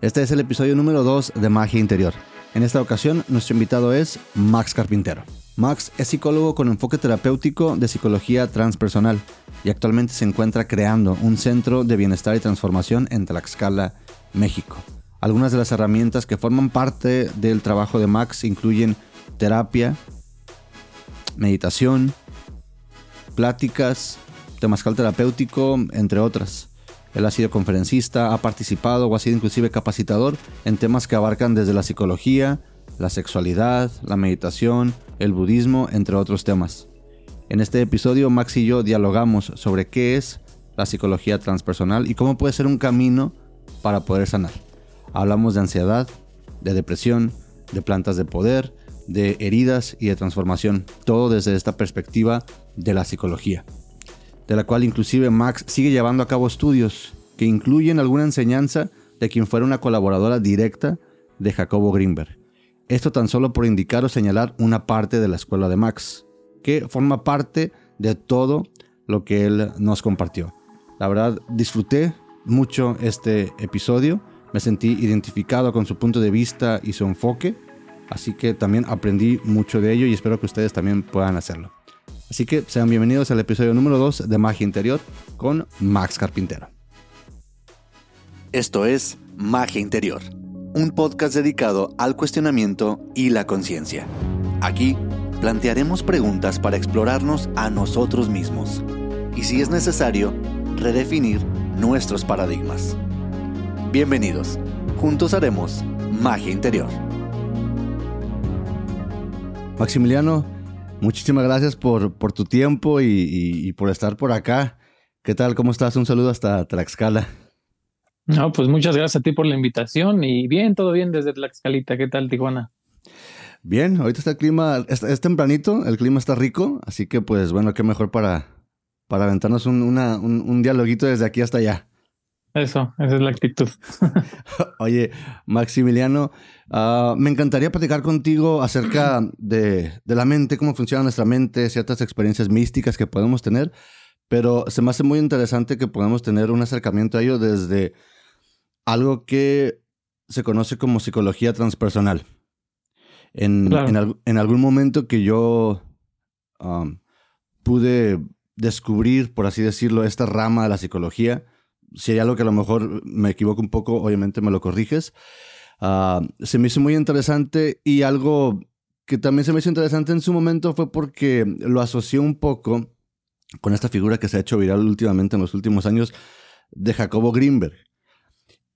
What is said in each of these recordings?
Este es el episodio número 2 de Magia Interior. En esta ocasión, nuestro invitado es Max Carpintero. Max es psicólogo con enfoque terapéutico de psicología transpersonal y actualmente se encuentra creando un centro de bienestar y transformación en Tlaxcala, México. Algunas de las herramientas que forman parte del trabajo de Max incluyen terapia, meditación, pláticas, temazcal terapéutico, entre otras. Él ha sido conferencista, ha participado o ha sido inclusive capacitador en temas que abarcan desde la psicología, la sexualidad, la meditación, el budismo, entre otros temas. En este episodio Max y yo dialogamos sobre qué es la psicología transpersonal y cómo puede ser un camino para poder sanar. Hablamos de ansiedad, de depresión, de plantas de poder, de heridas y de transformación, todo desde esta perspectiva de la psicología de la cual inclusive Max sigue llevando a cabo estudios que incluyen alguna enseñanza de quien fuera una colaboradora directa de Jacobo Greenberg. Esto tan solo por indicar o señalar una parte de la escuela de Max, que forma parte de todo lo que él nos compartió. La verdad, disfruté mucho este episodio, me sentí identificado con su punto de vista y su enfoque, así que también aprendí mucho de ello y espero que ustedes también puedan hacerlo. Así que sean bienvenidos al episodio número 2 de Magia Interior con Max Carpintero. Esto es Magia Interior, un podcast dedicado al cuestionamiento y la conciencia. Aquí plantearemos preguntas para explorarnos a nosotros mismos y si es necesario, redefinir nuestros paradigmas. Bienvenidos, juntos haremos Magia Interior. Maximiliano, Muchísimas gracias por, por tu tiempo y, por estar por acá. ¿Qué tal? ¿Cómo estás? Un saludo hasta Tlaxcala. No, pues muchas gracias a ti por la invitación y bien, todo bien desde Tlaxcalita. ¿Qué tal, Tijuana? Bien, ahorita está el clima, es, tempranito, el clima está rico, así que pues bueno, qué mejor para, para aventarnos un, una, un, un dialoguito desde aquí hasta allá. Eso, esa es la actitud. Oye, Maximiliano, ah, me encantaría platicar contigo acerca de, la mente, cómo funciona nuestra mente, ciertas experiencias místicas que podemos tener, pero se me hace muy interesante que podamos tener un acercamiento a ello desde algo que se conoce como psicología transpersonal. En, en, algún momento que yo pude descubrir, por así decirlo, esta rama de la psicología, si hay algo que a lo mejor me equivoco un poco, obviamente me lo corriges. Ah, se me hizo muy interesante y algo que también se me hizo interesante en su momento fue porque lo asocié un poco con esta figura que se ha hecho viral últimamente en los últimos años de Jacobo Greenberg.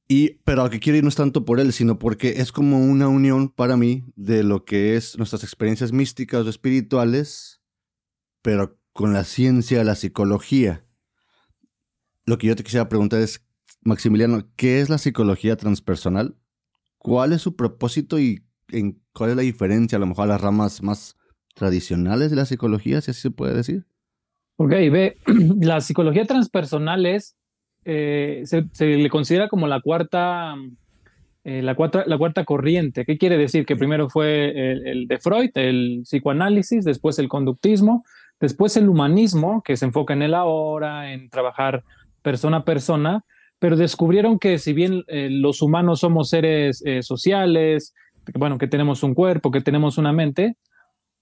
Y, pero lo que quiero ir no es tanto por él, sino porque es como una unión para mí de lo que es nuestras experiencias místicas o espirituales, pero con la ciencia, la psicología lo que yo te quisiera preguntar es, Maximiliano, ¿qué es la psicología transpersonal? ¿Cuál es su propósito y en cuál es la diferencia a lo mejor a las ramas más tradicionales de la psicología, si así se puede decir? Ok, ve, la psicología transpersonal es, eh, se, le considera como la cuarta, eh, la, cuarta, la cuarta corriente. ¿Qué quiere decir? Que primero fue el, el, de Freud, el psicoanálisis, después el conductismo, después el humanismo, que se enfoca en el ahora, en trabajar persona a persona, pero descubrieron que si bien eh, los humanos somos seres eh, sociales, bueno, que tenemos un cuerpo, que tenemos una mente,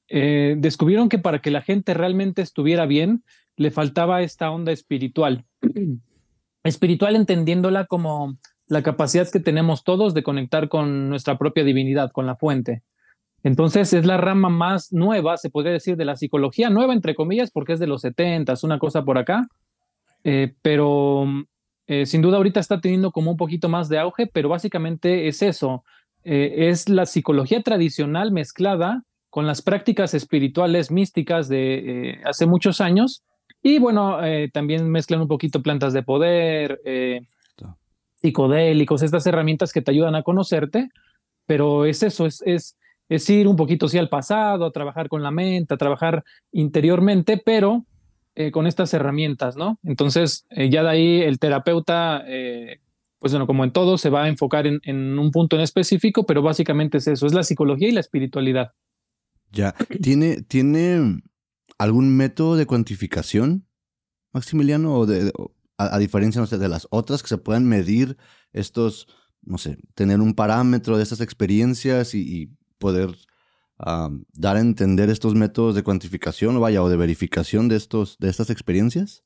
eh, descubrieron que para que la gente realmente estuviera bien, le faltaba esta onda espiritual. espiritual entendiéndola como la capacidad que tenemos todos de conectar con nuestra propia divinidad, con la fuente. Entonces es la rama más nueva, se podría decir, de la psicología, nueva entre comillas, porque es de los 70, una cosa por acá, eh, pero eh, sin duda ahorita está teniendo como un poquito más de auge, pero básicamente es eso, eh, es la psicología tradicional mezclada con las prácticas espirituales místicas de hace muchos años y bueno, también mezclan un poquito plantas de poder, psicodélicos, estas herramientas que te ayudan a conocerte, pero es eso, es, es, es ir un poquito sí al pasado, a trabajar con la mente, a trabajar interiormente, pero eh, con estas herramientas, ¿no? Entonces, eh, ya de ahí el terapeuta, eh, pues bueno, como en todo, se va a enfocar en, un punto en específico, pero básicamente es eso, es la psicología y la espiritualidad. Ya, ¿tiene, ¿tiene algún método de cuantificación, Maximiliano, o de, a, diferencia de las otras que se puedan medir estos no sé, tener un parámetro de estas experiencias y, poder dar a entender estos métodos de cuantificación o vaya, o de verificación de, estos, de estas experiencias?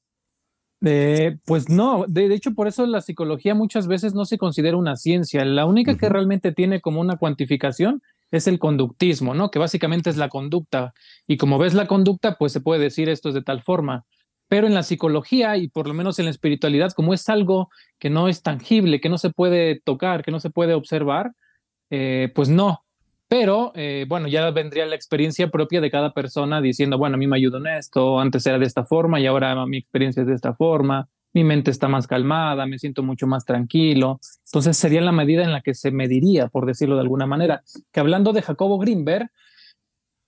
Eh, pues no, de, hecho por eso la psicología muchas veces no se considera una ciencia. La única que realmente tiene como una cuantificación es el conductismo, ¿no? Que básicamente es la conducta. Y como ves la conducta, pues se puede decir esto es de tal forma. Pero en la psicología y por lo menos en la espiritualidad, como es algo que no es tangible, que no se puede tocar, que no se puede observar, eh, pues no. Pero eh, bueno, ya vendría la experiencia propia de cada persona diciendo, bueno, a mí me ayudó en esto, antes era de esta forma y ahora mi experiencia es de esta forma, mi mente está más calmada, me siento mucho más tranquilo. Entonces sería la medida en la que se mediría, por decirlo de alguna manera. Que hablando de Jacobo Greenberg,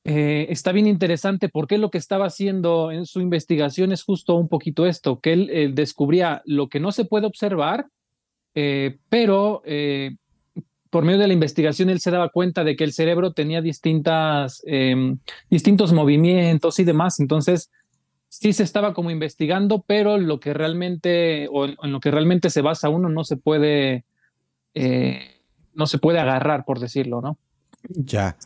eh, está bien interesante porque lo que estaba haciendo en su investigación es justo un poquito esto, que él, descubría lo que no se puede observar, eh, pero eh, por medio de la investigación él se daba cuenta de que el cerebro tenía distintas, em, distintos movimientos y demás, entonces sí se estaba como investigando, pero lo que realmente, o en, lo que realmente se basa uno no se puede, no se puede agarrar, por decirlo, ¿no? Ya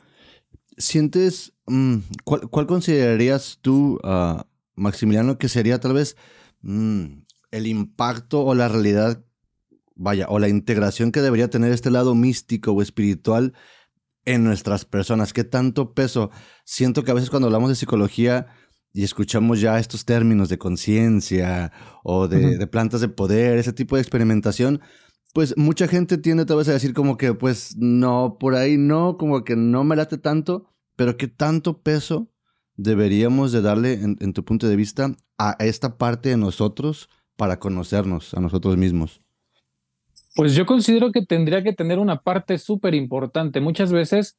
sientes, mm, ¿cuál, considerarías tú, uh, Maximiliano, que sería tal vez mm, el impacto o la realidad, vaya, o la integración que debería tener este lado místico o espiritual en nuestras personas? ¿Qué tanto peso? Siento que a veces cuando hablamos de psicología y escuchamos ya estos términos de conciencia o de, de plantas de poder, ese tipo de experimentación, pues mucha gente tiende tal vez a decir como que, pues no, por ahí no, como que no me late tanto, pero ¿qué tanto peso deberíamos de darle, en, tu punto de vista, a esta parte de nosotros para conocernos a nosotros mismos? Pues yo considero que tendría que tener una parte súper importante. Muchas veces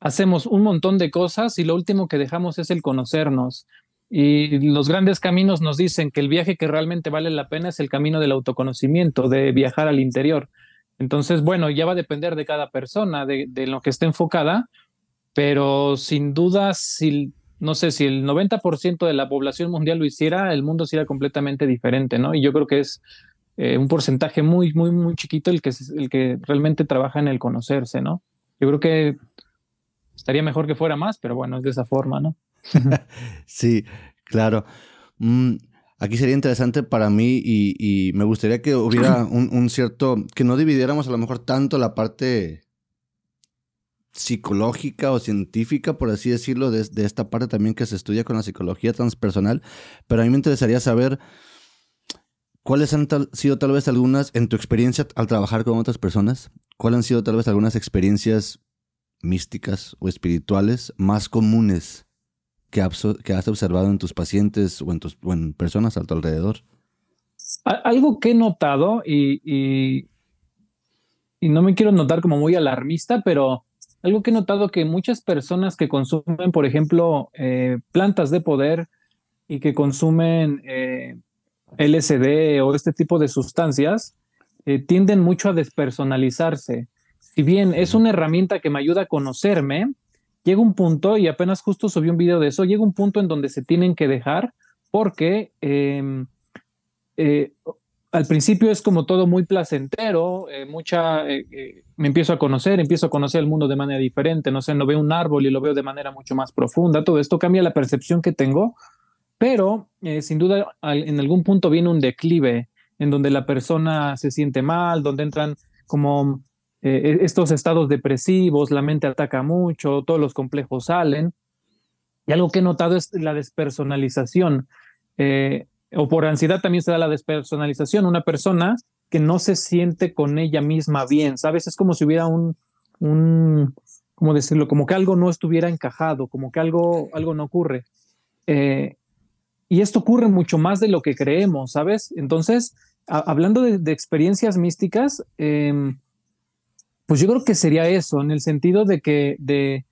hacemos un montón de cosas y lo último que dejamos es el conocernos. Y los grandes caminos nos dicen que el viaje que realmente vale la pena es el camino del autoconocimiento, de viajar al interior. Entonces, bueno, ya va a depender de cada persona, de, lo que esté enfocada, pero sin duda, si, no sé, si el 90% de la población mundial lo hiciera, el mundo sería completamente diferente, ¿no? Y yo creo que es eh, un porcentaje muy, muy, muy chiquito el que, el que realmente trabaja en el conocerse, ¿no? Yo creo que estaría mejor que fuera más, pero bueno, es de esa forma, ¿no? sí, claro. Mm, aquí sería interesante para mí y, me gustaría que hubiera un, cierto, que no dividiéramos a lo mejor tanto la parte psicológica o científica, por así decirlo, de, de, esta parte también que se estudia con la psicología transpersonal, pero a mí me interesaría saber cuáles han sido tal vez algunas, en tu experiencia al trabajar con otras personas, cuáles han sido tal vez algunas experiencias místicas o espirituales más comunes que, has observado en tus pacientes o en, tus, personas a tu alrededor? Algo que he notado y, y, no me quiero notar como muy alarmista, pero algo que he notado que muchas personas que consumen, por ejemplo, eh, plantas de poder y que consumen eh, LSD o este tipo de sustancias, eh, tienden mucho a despersonalizarse. Si bien es una herramienta que me ayuda a conocerme, llega un punto, y apenas justo subí un video de eso, llega un punto en donde se tienen que dejar porque em, eh, al principio es como todo muy placentero, eh, mucha, me empiezo a conocer, empiezo a conocer el mundo de manera diferente, no sé, no veo un árbol y lo veo de manera mucho más profunda, todo esto cambia la percepción que tengo, pero sin duda en algún punto viene un declive en donde la persona se siente mal, donde entran como eh, estos estados depresivos, la mente ataca mucho, todos los complejos salen. Y algo que he notado es la despersonalización. Eh, o por ansiedad también se da la despersonalización. Una persona que no se siente con ella misma bien, ¿sabes? Es como si hubiera un, un ¿cómo decirlo? Como que algo no estuviera encajado, como que algo, algo no ocurre. Eh, y esto ocurre mucho más de lo que creemos, ¿sabes? Entonces, hablando de, experiencias místicas, eh, pues yo creo que sería eso, en el sentido de que, de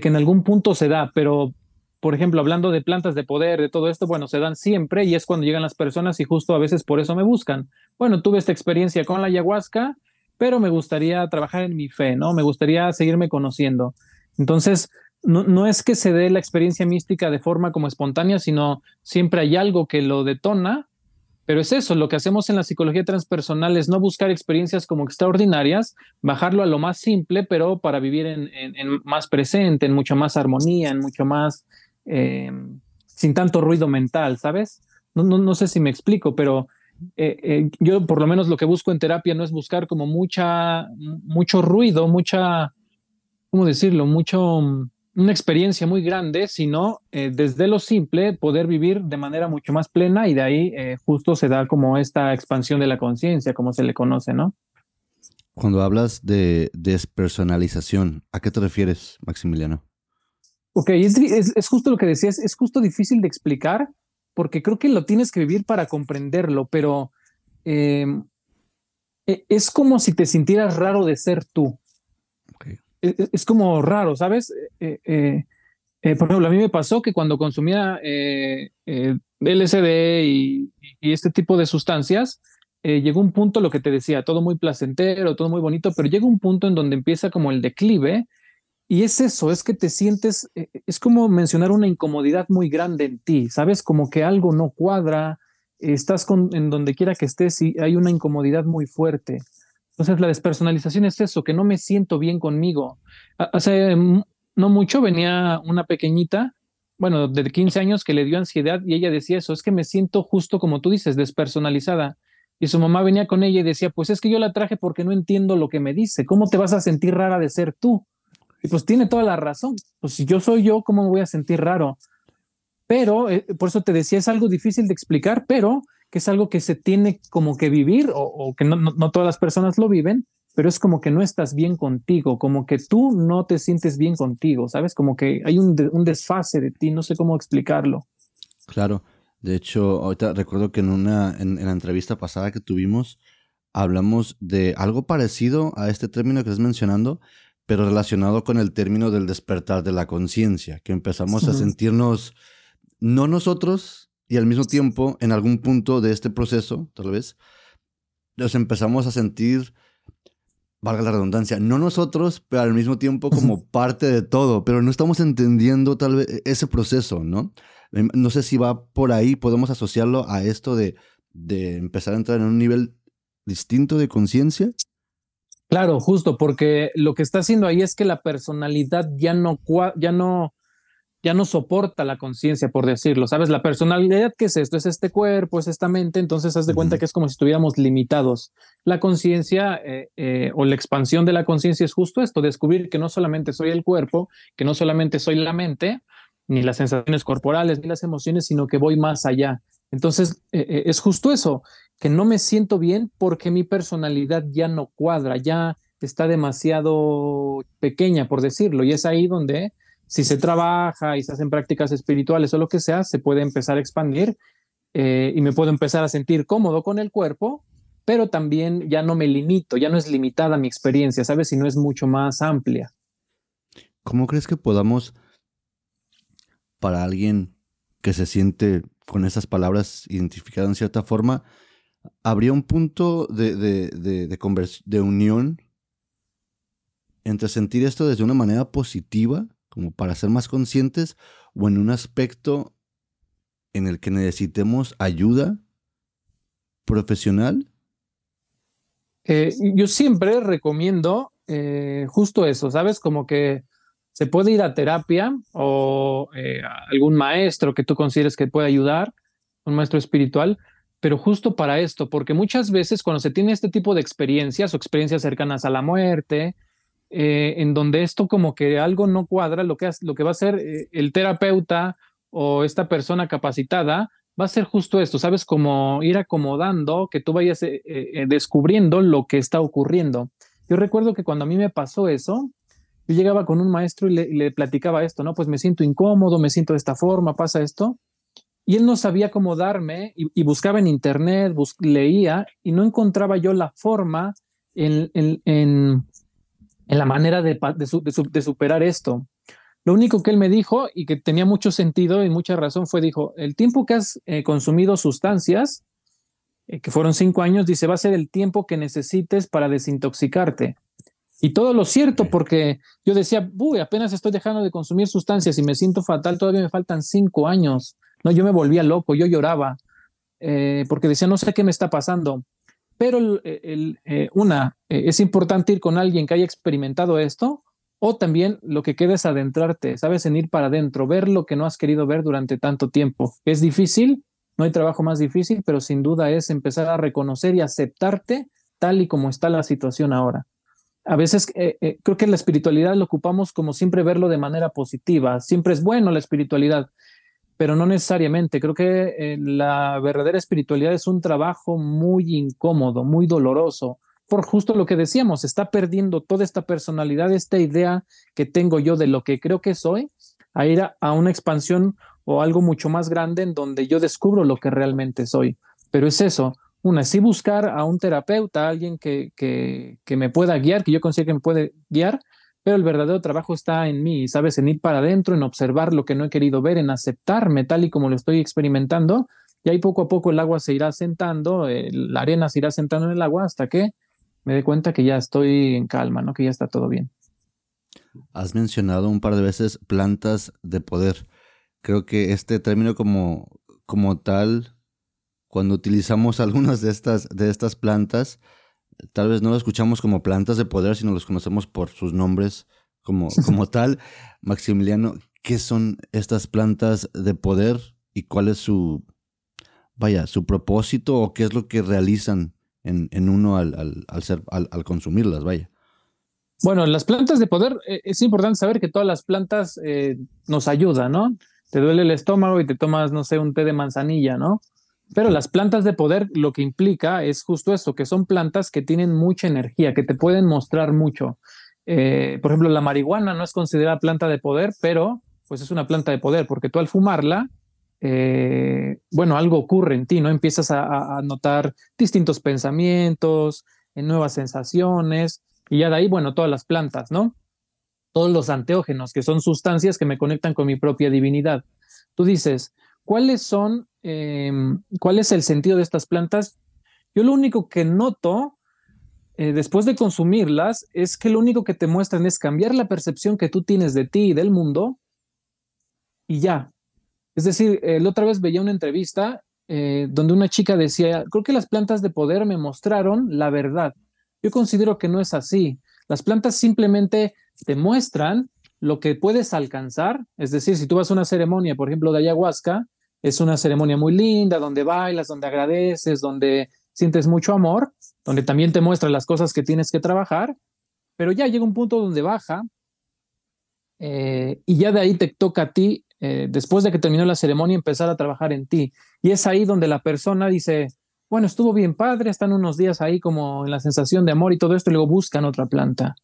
que en algún punto se da, pero por ejemplo, hablando de plantas de poder, de todo esto, bueno, se dan siempre y es cuando llegan las personas y justo a veces por eso me buscan. Bueno, tuve esta experiencia con la ayahuasca, pero me gustaría trabajar en mi fe, ¿no? Me gustaría seguirme conociendo. Entonces, no, no es que se dé la experiencia mística de forma como espontánea, sino siempre hay algo que lo detona Pero es eso, lo que hacemos en la psicología transpersonal es no buscar experiencias como extraordinarias, bajarlo a lo más simple, pero para vivir en, más presente, en mucha más armonía, en mucho más, eh, sin tanto ruido mental, ¿sabes? No, no, no sé si me explico, pero eh, eh, yo por lo menos lo que busco en terapia no es buscar como mucha, mucho ruido, mucha, ¿cómo decirlo? Mucho una experiencia muy grande, sino eh, desde lo simple poder vivir de manera mucho más plena y de ahí eh, justo se da como esta expansión de la conciencia, como se le conoce, ¿no? Cuando hablas de despersonalización, ¿a qué te refieres, Maximiliano? Ok, es, justo lo que decías, es justo difícil de explicar porque creo que lo tienes que vivir para comprenderlo, pero em, e, es como si te sintieras raro de ser tú. E, e, es, como raro, ¿sabes? Eh, eh, eh, por ejemplo, a mí me pasó que cuando consumía LSD y, este tipo de sustancias, llegó un punto, lo que te decía, todo muy placentero, todo muy bonito, pero llega un punto en donde empieza como el declive y es eso, es que te sientes, es como mencionar una incomodidad muy grande en ti, ¿sabes? Como que algo no cuadra, estás en donde quiera que estés y hay una incomodidad muy fuerte. Entonces la despersonalización es eso, que no me siento bien conmigo. Hace no mucho venía una pequeñita, bueno, de 15 años que le dio ansiedad y ella decía eso, es que me siento justo como tú dices, despersonalizada. Y su mamá venía con ella y decía, pues es que yo la traje porque no entiendo lo que me dice, ¿cómo te vas a sentir rara de ser tú? Y pues tiene toda la razón, pues si yo soy yo, ¿cómo me voy a sentir raro? Pero, eh, por eso te decía, es algo difícil de explicar, pero que es algo que se tiene como que vivir o, que no, no, todas las personas lo viven, pero es como que no estás bien contigo, como que tú no te sientes bien contigo, ¿sabes? Como que hay un, un desfase de ti, no sé cómo explicarlo. Claro, de hecho, ahorita recuerdo que en una en, la entrevista pasada que tuvimos hablamos de algo parecido a este término que estás mencionando, pero relacionado con el término del despertar de la conciencia, que empezamos a sentirnos no nosotros, y al mismo tiempo, en algún punto de este proceso, tal vez, nos empezamos a sentir, valga la redundancia, no nosotros, pero al mismo tiempo como parte de todo, pero no estamos entendiendo tal vez e-, ese proceso, ¿no? Em, no sé si va por ahí, podemos asociarlo a esto de, de empezar a entrar en un nivel distinto de conciencia. Claro, justo, porque lo que está haciendo ahí es que la personalidad ya no, ya no ya no soporta la conciencia, por decirlo, ¿sabes? La personalidad, ¿qué es esto? Es este cuerpo, es esta mente, entonces haz de cuenta que es como si estuviéramos limitados. La conciencia eh, eh, o la expansión de la conciencia es justo esto, descubrir que no solamente soy el cuerpo, que no solamente soy la mente, ni las sensaciones corporales, ni las emociones, sino que voy más allá. Entonces, eh, es justo eso, que no me siento bien porque mi personalidad ya no cuadra, ya está demasiado pequeña, por decirlo, y es ahí donde si se trabaja y se hacen prácticas espirituales o lo que sea, se puede empezar a expandir eh, y me puedo empezar a sentir cómodo con el cuerpo, pero también ya no me limito, ya no es limitada mi experiencia, ¿sabes? Sino es mucho más amplia. ¿Cómo crees que podamos, para alguien que se siente con esas palabras identificado en cierta forma, habría un punto de, de, de, de, de unión entre sentir esto desde una manera positiva como para ser más conscientes o en un aspecto en el que necesitemos ayuda profesional? Eh, yo siempre recomiendo eh, justo eso, ¿sabes? Como que se puede ir a terapia o eh, algún maestro que tú consideres que puede ayudar, un maestro espiritual, pero justo para esto, porque muchas veces cuando se tiene este tipo de experiencias o experiencias cercanas a la muerte, eh, en donde esto como que algo no cuadra, lo que, lo que va a hacer eh, el terapeuta o esta persona capacitada va a ser justo esto, ¿sabes? Como ir acomodando, que tú vayas eh, descubriendo lo que está ocurriendo. Yo recuerdo que cuando a mí me pasó eso, yo llegaba con un maestro y le, platicaba esto, ¿no? Pues me siento incómodo, me siento de esta forma, pasa esto. Y él no sabía cómo darme y, buscaba en internet, leía y no encontraba yo la forma en la manera de, de, superar esto. Lo único que él me dijo y que tenía mucho sentido y mucha razón fue, dijo, el tiempo que has eh, consumido sustancias, eh, que fueron cinco años, dice, va a ser el tiempo que necesites para desintoxicarte. Y todo lo cierto, porque yo decía, uy, apenas estoy dejando de consumir sustancias y me siento fatal, todavía me faltan cinco años. No, yo me volvía loco, yo lloraba. eh, porque decía, no sé qué me está pasando. Pero eh, una, es importante ir con alguien que haya experimentado esto, o también lo que queda es adentrarte, sabes, en ir para adentro, ver lo que no has querido ver durante tanto tiempo. Es difícil, no hay trabajo más difícil, pero sin duda es empezar a reconocer y aceptarte tal y como está la situación ahora. A veces creo que la espiritualidad lo ocupamos como siempre verlo de manera positiva, siempre es bueno la espiritualidad, pero no necesariamente. Creo que eh, la verdadera espiritualidad es un trabajo muy incómodo, muy doloroso, por justo lo que decíamos, está perdiendo toda esta personalidad, esta idea que tengo yo de lo que creo que soy, a ir a, una expansión o algo mucho más grande en donde yo descubro lo que realmente soy. Pero es eso, una, sí buscar a un terapeuta, alguien que, que, que me pueda guiar, que yo considero que me puede guiar, pero el verdadero trabajo está en mí, ¿sabes? En ir para adentro, en observar lo que no he querido ver, en aceptarme tal y como lo estoy experimentando. Y ahí poco a poco el agua se irá sentando, la arena se irá sentando en el agua hasta que me dé cuenta que ya estoy en calma, ¿no? Que ya está todo bien. Has mencionado un par de veces plantas de poder. Creo que este término como, como tal, cuando utilizamos algunas de estas, de estas plantas, tal vez no lo escuchamos como plantas de poder, sino los conocemos por sus nombres como, como tal. Maximiliano, ¿qué son estas plantas de poder y cuál es su, vaya, su propósito o qué es lo que realizan en, en uno al, al, ser, al, consumirlas, vaya? Bueno, las plantas de poder, eh, es importante saber que todas las plantas eh, nos ayudan, ¿no? Te duele el estómago y te tomas, no sé, un té de manzanilla, ¿no? Pero las plantas de poder lo que implica es justo eso, que son plantas que tienen mucha energía, que te pueden mostrar mucho. Eh, por ejemplo, la marihuana no es considerada planta de poder, pero pues es una planta de poder, porque tú al fumarla, eh, bueno, algo ocurre en ti, ¿no? Empiezas a, notar distintos pensamientos, en nuevas sensaciones, y ya de ahí, bueno, todas las plantas, ¿no? Todos los anteógenos, que son sustancias que me conectan con mi propia divinidad. Tú dices, ¿cuáles son Em, cuál es el sentido de estas plantas, yo lo único que noto eh, después de consumirlas es que lo único que te muestran es cambiar la percepción que tú tienes de ti y del mundo y ya. Es decir, la otra vez veía una entrevista eh, donde una chica decía, creo que las plantas de poder me mostraron la verdad. Yo considero que no es así. Las plantas simplemente te muestran lo que puedes alcanzar. Es decir, si tú vas a una ceremonia, por ejemplo, de ayahuasca, es una ceremonia muy linda, donde bailas, donde agradeces, donde sientes mucho amor, donde también te muestra las cosas que tienes que trabajar, pero ya llega un punto donde baja eh, y ya de ahí te toca a ti, eh, después de que terminó la ceremonia, empezar a trabajar en ti. Y es ahí donde la persona dice, bueno, estuvo bien padre, están unos días ahí como en la sensación de amor y todo esto, y luego buscan otra planta.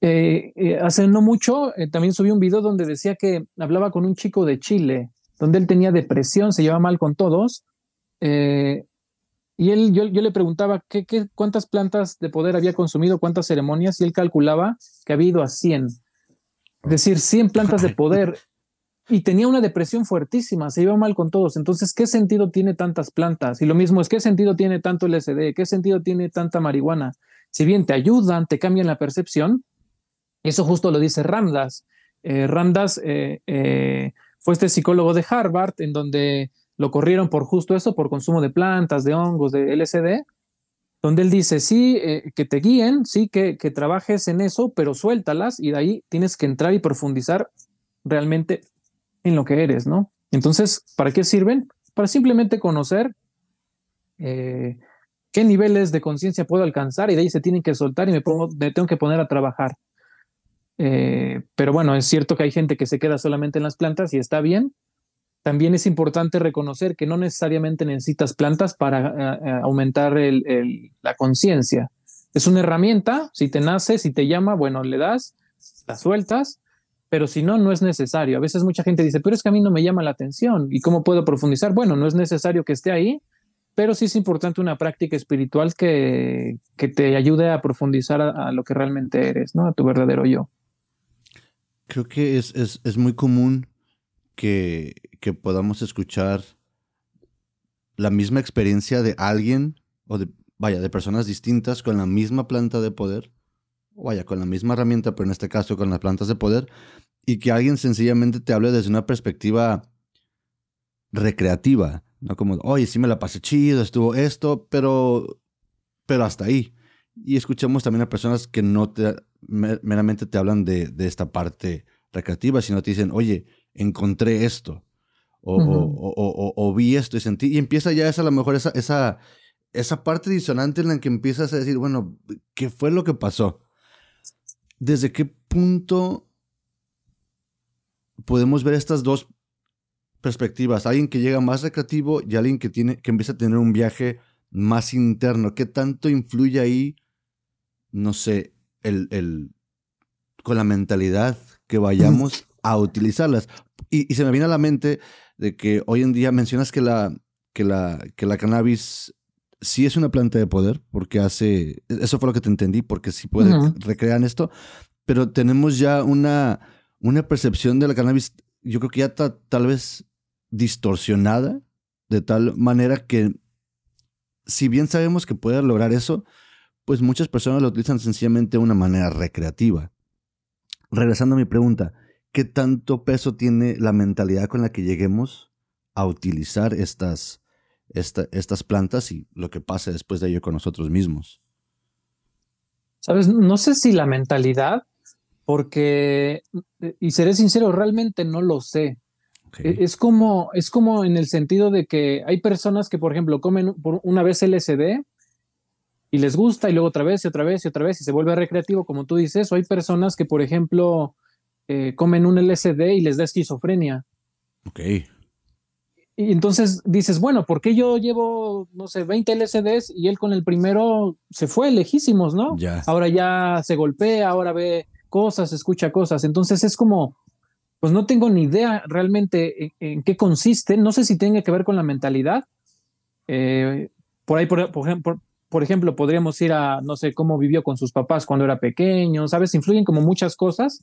Eh, hace no mucho también subí un video donde decía que hablaba con un chico de Chile donde él tenía depresión, se llevaba mal con todos. Eh, y él, yo, le preguntaba ¿qué, qué, cuántas plantas de poder había consumido, cuántas ceremonias, y él calculaba que había ido a 100. Es decir, 100 plantas de poder. Y tenía una depresión fuertísima, se llevaba mal con todos. Entonces, ¿qué sentido tiene tantas plantas? Y lo mismo es, ¿qué sentido tiene tanto LSD? ¿Qué sentido tiene tanta marihuana? Si bien te ayudan, te cambian la percepción, eso justo lo dice Ramdas. Eh, Ramdas eh, eh fue este psicólogo de Harvard, en donde lo corrieron por justo eso, por consumo de plantas, de hongos, de LSD, donde él dice, sí, eh, que te guíen, sí, que, que trabajes en eso, pero suéltalas y de ahí tienes que entrar y profundizar realmente en lo que eres, ¿no? Entonces, ¿para qué sirven? Para simplemente conocer eh, qué niveles de conciencia puedo alcanzar y de ahí se tienen que soltar y me, pongo, me tengo que poner a trabajar. Eh, pero bueno, es cierto que hay gente que se queda solamente en las plantas y está bien. También es importante reconocer que no necesariamente necesitas plantas para eh, eh, aumentar la conciencia. Es una herramienta, si te nace, si te llama, bueno, le das, la sueltas, pero si no, no es necesario. A veces mucha gente dice, pero es que a mí no me llama la atención. ¿Y cómo puedo profundizar? Bueno, no es necesario que esté ahí, pero sí es importante una práctica espiritual que, te ayude a profundizar a, a, lo que realmente eres, ¿no? A tu verdadero yo creo que es, es, muy común que, que, podamos escuchar la misma experiencia de alguien, o de, vaya, de personas distintas con la misma planta de poder, o vaya, con la misma herramienta, pero en este caso con las plantas de poder, y que alguien sencillamente te hable desde una perspectiva recreativa, No como, oye, sí me la pasé chido, estuvo esto, pero, pero hasta ahí. Y escuchamos también a personas que no te, meramente te hablan de, de esta parte recreativa, sino te dicen, oye, encontré esto, o, o, o, o, vi esto y sentí, y empieza ya esa, a lo mejor esa, esa, esa parte disonante en la que empiezas a decir, bueno, ¿qué fue lo que pasó? ¿Desde qué punto podemos ver estas dos perspectivas? Alguien que llega más recreativo y alguien que, tiene, que empieza a tener un viaje más interno. ¿Qué tanto influye ahí, no sé, el, el con la mentalidad que vayamos a utilizarlas? Y, se me viene a la mente de que hoy en día mencionas que la, que la, que la cannabis sí es una planta de poder, porque hace, eso fue lo que te entendí, porque sí puede recrear esto, pero tenemos ya una, una percepción de la cannabis, yo creo que ya está tal vez distorsionada, de tal manera que si bien sabemos que puede lograr eso, pues muchas personas lo utilizan sencillamente de una manera recreativa. Regresando a mi pregunta, ¿qué tanto peso tiene la mentalidad con la que lleguemos a utilizar estas, estas plantas y lo que pase después de ello con nosotros mismos. Sabes, no sé si la mentalidad, porque, y seré sincero, realmente no lo sé. E, es, como, es como en el sentido de que hay personas que, por ejemplo, comen por una vez LSD y les gusta y luego otra vez y otra vez y otra vez y se vuelve recreativo, como tú dices. O hay personas que, por ejemplo, eh, comen un LSD y les da esquizofrenia. Ok. Y entonces dices, bueno, ¿por qué yo llevo, no sé, 20 LCDs y él con el primero se fue lejísimos, ¿no? Ahora ya se golpea, ahora ve cosas, escucha cosas. Entonces es como, pues no tengo ni idea realmente en, qué consiste. No sé si tiene que ver con la mentalidad. Eh, por ahí, por, por, ejemplo, podríamos ir a, no sé, cómo vivió con sus papás cuando era pequeño, ¿sabes? Influyen como muchas cosas,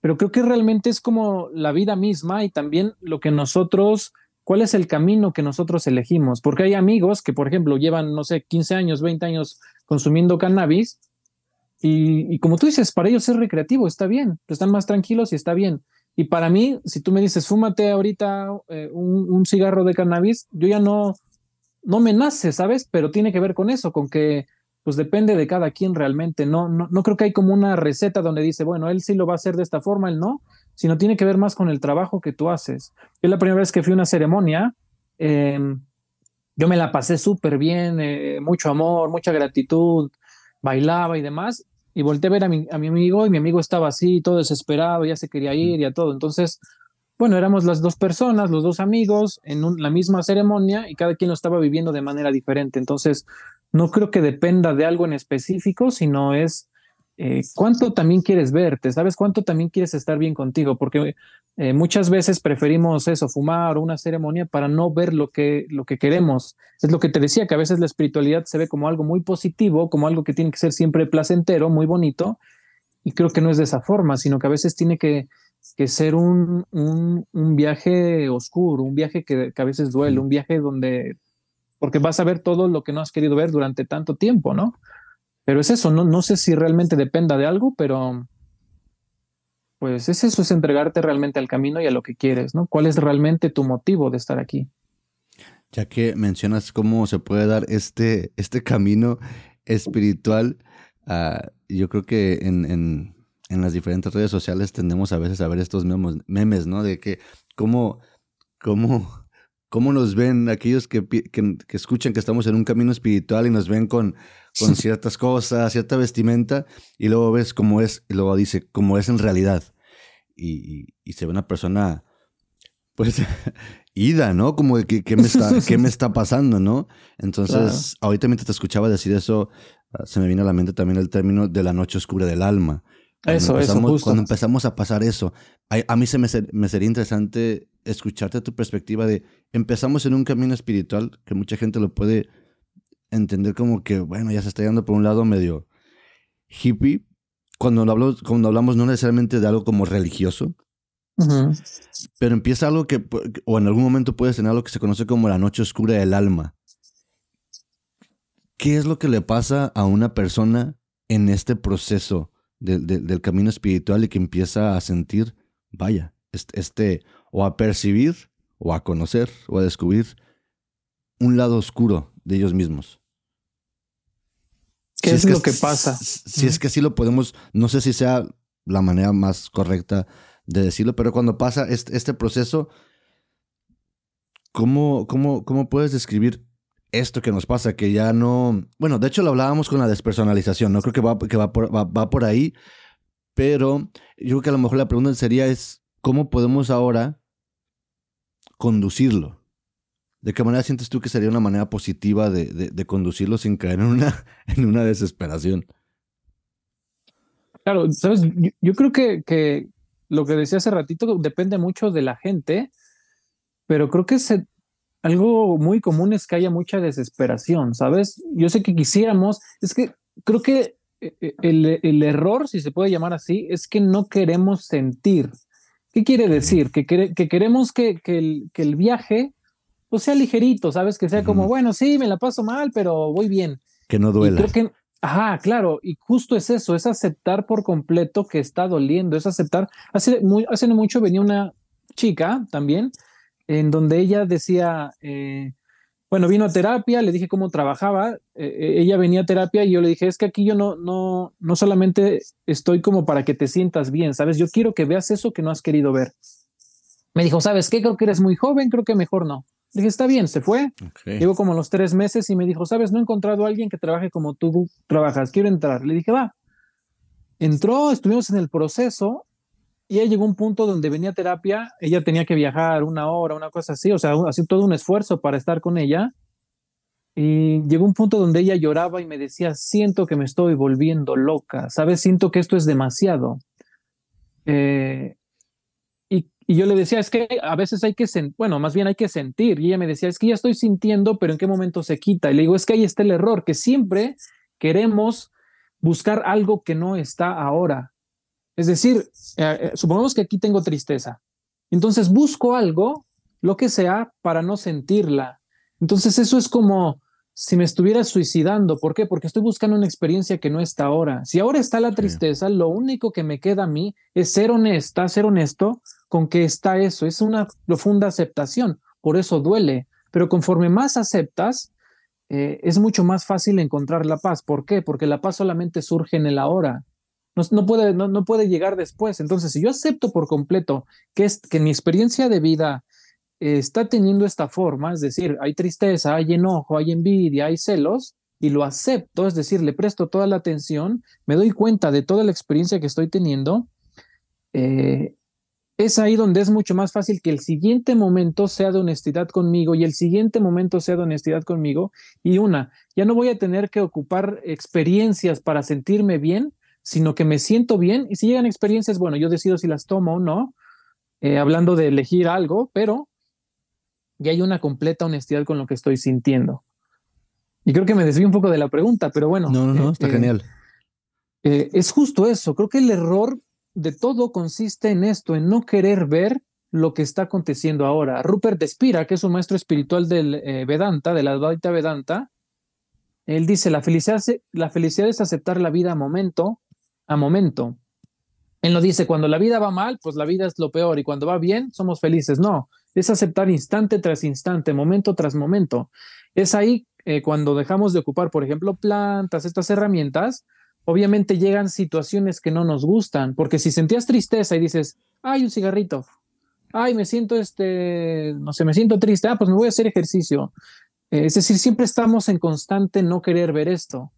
pero creo que realmente es como la vida misma y también lo que nosotros cuál es el camino que nosotros elegimos, porque hay amigos que, por ejemplo, llevan, no sé, 15 años, 20 años consumiendo cannabis y, como tú dices, para ellos es recreativo, está bien, están más tranquilos y está bien. Y para mí, si tú me dices, fúmate ahorita eh, un, cigarro de cannabis, yo ya no, no me nace, ¿sabes? Pero tiene que ver con eso, con que pues depende de cada quien realmente. No, no, no creo que hay como una receta donde dice, bueno, él sí lo va a hacer de esta forma, él no sino tiene que ver más con el trabajo que tú haces. Yo la primera vez que fui a una ceremonia, em, yo me la pasé súper bien, eh, mucho amor, mucha gratitud, bailaba y demás, y volteé a ver a mi, a mi amigo y mi amigo estaba así, todo desesperado, ya se quería ir y a todo. Entonces, bueno, éramos las dos personas, los dos amigos, en la misma ceremonia y cada quien lo estaba viviendo de manera diferente. Entonces, no creo que dependa de algo en específico, sino es eh, cuánto también quieres verte, ¿sabes? Cuánto también quieres estar bien contigo, porque eh, muchas veces preferimos eso, fumar o una ceremonia para no ver lo que, lo que queremos. Es lo que te decía, que a veces la espiritualidad se ve como algo muy positivo, como algo que tiene que ser siempre placentero, muy bonito, y creo que no es de esa forma, sino que a veces tiene que, que ser un, un, un, viaje oscuro, un viaje que, que a veces duele, un viaje donde, porque vas a ver todo lo que no has querido ver durante tanto tiempo, ¿no? Pero es eso, no, no sé si realmente dependa de algo, pero pues es eso, es entregarte realmente al camino y a lo que quieres, ¿no? ¿Cuál es realmente tu motivo de estar aquí? Ya que mencionas cómo se puede dar este, este camino espiritual, uh, yo creo que en, en, en, las diferentes redes sociales tendemos a veces a ver estos memes, ¿no? De que cómo, cómo cómo nos ven aquellos que, que, escuchan que estamos en un camino espiritual y nos ven con, con ciertas cosas, cierta vestimenta, y luego ves cómo es, y luego dice cómo es en realidad. Y, y, se ve una persona, pues, ida, ¿no? Como de ¿qué, me, está, qué me está pasando, ¿no? Entonces, ahorita mientras te escuchaba decir eso, ah, se me vino a la mente también el término de la noche oscura del alma. Eso, eso, justo. Cuando empezamos a pasar eso, a, mí se me, me sería interesante escucharte tu perspectiva de empezamos en un camino espiritual que mucha gente lo puede entender como que, bueno, ya se está yendo por un lado medio hippie, cuando hablamos, cuando hablamos no necesariamente de algo como religioso, pero empieza algo que, o en algún momento puedes tener algo que se conoce como la noche oscura del alma. ¿Qué es lo que le pasa a una persona en este proceso del camino espiritual y que empieza a sentir, vaya, este, o a percibir, o a conocer, o a descubrir un lado oscuro de ellos mismos. ¿Qué es, lo que pasa? Si, es que así lo podemos, no sé si sea la manera más correcta de decirlo, pero cuando pasa este, este proceso, ¿cómo, cómo, ¿cómo puedes describir esto que nos pasa? Que ya no, bueno, de hecho lo hablábamos con la despersonalización, no creo que va, que va, por, va por ahí, pero yo creo que a lo mejor la pregunta sería es, ¿cómo podemos ahora conducirlo? ¿De qué manera sientes tú que sería una manera positiva de, conducirlo sin caer en una, en una desesperación? Claro, sabes, yo, creo que, que, lo que decía hace ratito depende mucho de la gente, pero creo que es algo muy común es que haya mucha desesperación, ¿sabes? Yo sé que quisiéramos, es que creo que eh, eh, el, el error, si se puede llamar así, es que no queremos sentir. ¿Qué quiere decir? Que, que queremos que, que, el, que el viaje pues, sea ligerito, ¿sabes? Que sea como, bueno, sí, me la paso mal, pero voy bien. Que no duela. creo que, ajá, claro, y justo es eso, es aceptar por completo que está doliendo, es aceptar. Hace, muy, hace no mucho venía una chica también, en donde ella decía, eh, bueno, vino a terapia, le dije cómo trabajaba, eh, eh, ella venía a terapia y yo le dije, es que aquí yo no, no, no solamente estoy como para que te sientas bien, ¿sabes? Yo quiero que veas eso que no has querido ver. Me dijo, ¿sabes qué? Creo que eres muy joven, creo que mejor no. Le dije, está bien, se fue. Llevo como los tres meses y me dijo, ¿sabes? No he encontrado a alguien que trabaje como tú trabajas, quiero entrar. Le dije, va. Entró, estuvimos en el proceso y ella llegó a un punto donde venía terapia, ella tenía que viajar una hora, una cosa así, o sea, hacía todo un esfuerzo para estar con ella. Y llegó un punto donde ella lloraba y me decía, siento que me estoy volviendo loca, ¿sabes? Siento que esto es demasiado. Eh, y, yo le decía, es que a veces hay que, bueno, más bien hay que sentir. Y ella me decía, es que ya estoy sintiendo, pero ¿en qué momento se quita? Y le digo, es que ahí está el error, que siempre queremos buscar algo que no está ahora. Es decir, eh, eh, supongamos que aquí tengo tristeza. Entonces busco algo, lo que sea, para no sentirla. Entonces eso es como si me estuviera suicidando. ¿Por qué? Porque estoy buscando una experiencia que no está ahora. Si ahora está la tristeza, lo único que me queda a mí es ser honesta, ser honesto con que está eso. Es una profunda aceptación. Por eso duele. Pero conforme más aceptas, eh, es mucho más fácil encontrar la paz. ¿Por qué? Porque la paz solamente surge en el ahora no, puede, no, puede llegar después. Entonces, si yo acepto por completo que, es, que mi experiencia de vida está teniendo esta forma, es decir, hay tristeza, hay enojo, hay envidia, hay celos, y lo acepto, es decir, le presto toda la atención, me doy cuenta de toda la experiencia que estoy teniendo, eh, es ahí donde es mucho más fácil que el siguiente momento sea de honestidad conmigo y el siguiente momento sea de honestidad conmigo. Y una, ya no voy a tener que ocupar experiencias para sentirme bien, sino que me siento bien y si llegan experiencias, bueno, yo decido si las tomo o no, eh, hablando de elegir algo, pero ya hay una completa honestidad con lo que estoy sintiendo. Y creo que me desvío un poco de la pregunta, pero bueno. No, no, no, está eh, genial. Eh, es justo eso. Creo que el error de todo consiste en esto, en no querer ver lo que está aconteciendo ahora. Rupert Despira, que es un maestro espiritual del Vedanta, de la Advaita Vedanta, él dice, la felicidad, la felicidad es aceptar la vida a momento, a momento. Él no dice, cuando la vida va mal, pues la vida es lo peor y cuando va bien, somos felices. No, es aceptar instante tras instante, momento tras momento. Es ahí eh, cuando dejamos de ocupar, por ejemplo, plantas, estas herramientas, obviamente llegan situaciones que no nos gustan, porque si sentías tristeza y dices, ay, un cigarrito, ay, me siento, este, no sé, me siento triste, ah, pues me voy a hacer ejercicio. Eh, es decir, siempre estamos en constante no querer ver esto.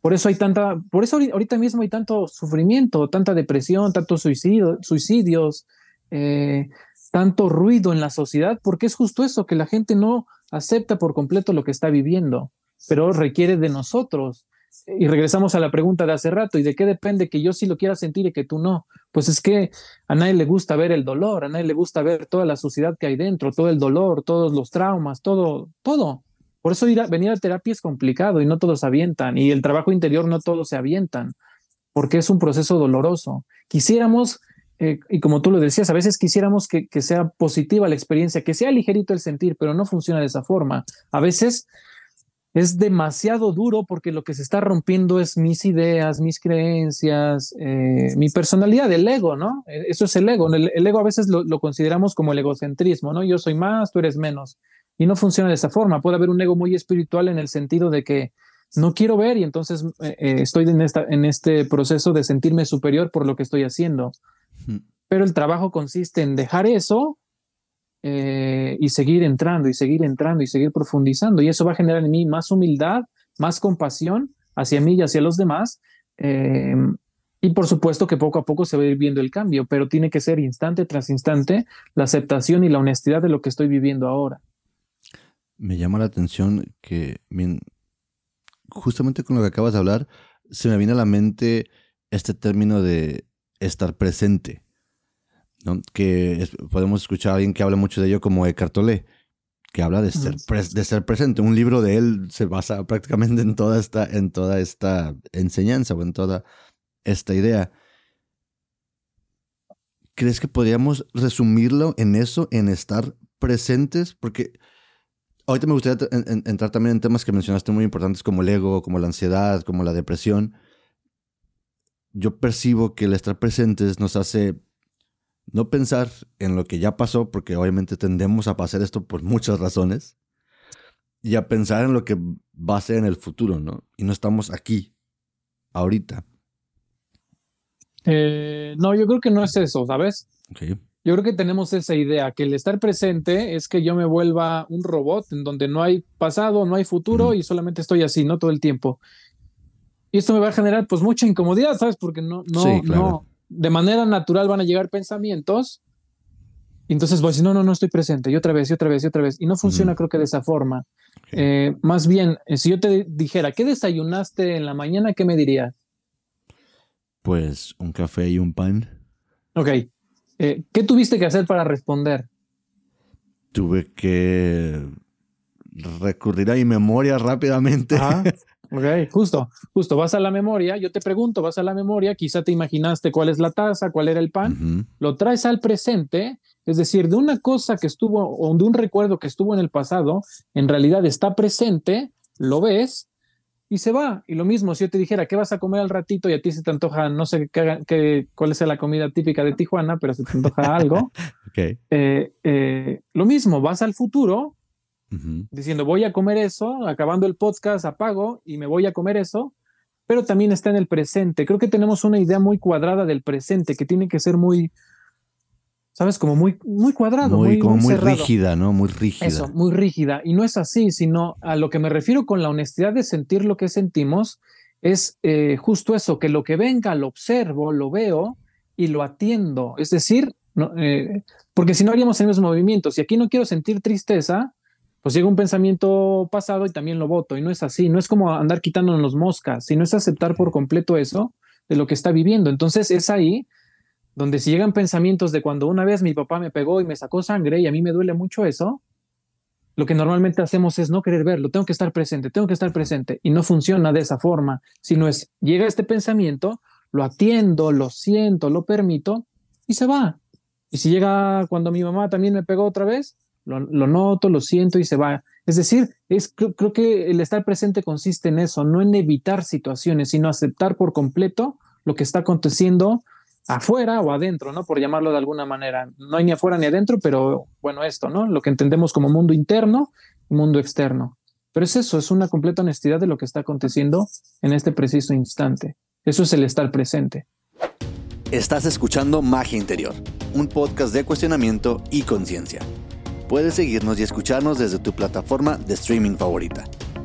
Por eso hay tanta, por eso ahorita mismo hay tanto sufrimiento, tanta depresión, tantos suicidio, suicidios, eh, tanto ruido en la sociedad, porque es justo eso, que la gente no acepta por completo lo que está viviendo, pero requiere de nosotros. Y regresamos a la pregunta de hace rato, ¿y de qué depende que yo sí lo quiera sentir y que tú no? Pues es que a nadie le gusta ver el dolor, a nadie le gusta ver toda la suciedad que hay dentro, todo el dolor, todos los traumas, todo, todo. Por eso ir a, venir a terapia es complicado y no todos avientan. Y el trabajo interior no todos se avientan, porque es un proceso doloroso. Quisiéramos, eh, y como tú lo decías, a veces quisiéramos que, sea positiva la experiencia, que sea ligerito el sentir, pero no funciona de esa forma. A veces es demasiado duro porque lo que se está rompiendo es mis ideas, mis creencias, eh, mi personalidad, el ego, ¿no? Eso es el ego. El, ego a veces lo, consideramos como el egocentrismo, ¿no? Yo soy más, tú eres menos. Y no funciona de esa forma. Puede haber un ego muy espiritual en el sentido de que no quiero ver y entonces eh, eh, estoy en, esta, en este proceso de sentirme superior por lo que estoy haciendo. Pero el trabajo consiste en dejar eso eh, y seguir entrando y seguir entrando y seguir profundizando. Y eso va a generar en mí más humildad, más compasión hacia mí y hacia los demás. y por supuesto que poco a poco se va a ir viendo el cambio, pero tiene que ser instante tras instante la aceptación y la honestidad de lo que estoy viviendo ahora. Me llama la atención que justamente con lo que acabas de hablar, se me viene a la mente este término de estar presente, ¿no? que podemos escuchar a alguien que habla mucho de ello como Eckhart Tolle, que habla de ser, de ser presente. Un libro de él se basa prácticamente en toda esta, en toda esta enseñanza o en toda esta idea. ¿Crees que podríamos resumirlo en eso, en estar presentes? Porque Ahorita me gustaría entrar también en temas que mencionaste muy importantes como el ego, como la ansiedad, como la depresión. Yo percibo que el estar presentes nos hace no pensar en lo que ya pasó, porque obviamente tendemos a pasar esto por muchas razones, y a pensar en lo que va a ser en el futuro, ¿no? Y no estamos aquí, ahorita. Eh, no, yo creo que no es eso, ¿sabes? Okay. Yo creo que tenemos esa idea, que el estar presente es que yo me vuelva un robot en donde no hay pasado, no hay futuro y solamente estoy así, ¿no? Todo el tiempo. Y esto me va a generar pues mucha incomodidad, ¿sabes? Porque no, no, no, de manera natural van a llegar pensamientos. Y entonces voy a decir, no, no, no estoy presente, y otra vez, y otra vez, y otra vez. Y no funciona, creo que de esa forma. Eh, más bien, eh, si yo te dijera, ¿qué desayunaste en la mañana? ¿Qué me dirías? Pues un café y un pan. Ok. Eh, ¿Qué tuviste que hacer para responder? Tuve que recurrir a mi memoria rápidamente. ok, justo, justo. Vas a la memoria, yo te pregunto, vas a la memoria, quizá te imaginaste cuál es la taza, cuál era el pan, lo traes al presente, es decir, de una cosa que estuvo o de un recuerdo que estuvo en el pasado, en realidad está presente, lo ves y se va. Y lo mismo, si yo te dijera, ¿qué vas a comer al ratito? Y a ti se te antoja, no sé qué, cuál es la comida típica de Tijuana, pero se te antoja algo. okay. Eh, eh, lo mismo, vas al futuro diciendo, voy a comer eso, acabando el podcast, apago y me voy a comer eso, pero también está en el presente. Creo que tenemos una idea muy cuadrada del presente, que tiene que ser muy, ¿sabes? Como muy, muy cuadrado. Muy, como muy, rígida, ¿no? Muy rígida. Eso, muy rígida. Y no es así, sino a lo que me refiero con la honestidad de sentir lo que sentimos, es eh, justo eso, que lo que venga lo observo, lo veo y lo atiendo. Es decir, eh, porque si no haríamos en los movimientos. Si aquí no quiero sentir tristeza, pues llega un pensamiento pasado y también lo voto. Y no es así, no es como andar quitándonos moscas, sino es aceptar por completo eso de lo que está viviendo. Entonces es ahí donde si llegan pensamientos de cuando una vez mi papá me pegó y me sacó sangre y a mí me duele mucho eso, lo que normalmente hacemos es no querer verlo, tengo que estar presente, tengo que estar presente y no funciona de esa forma, sino es llega este pensamiento, lo atiendo, lo siento, lo permito y se va. Y si llega cuando mi mamá también me pegó otra vez, lo, noto, lo siento y se va. Es decir, es, creo que el estar presente consiste en eso, no en evitar situaciones, sino aceptar por completo lo que está aconteciendo afuera o adentro, ¿no? Por llamarlo de alguna manera. No hay ni afuera ni adentro, pero bueno, esto, ¿no? Lo que entendemos como mundo interno mundo externo. Pero es eso, es una completa honestidad de lo que está aconteciendo en este preciso instante. Eso es el estar presente. Estás escuchando Magia Interior, un podcast de cuestionamiento y conciencia. Puedes seguirnos y escucharnos desde tu plataforma de streaming favorita.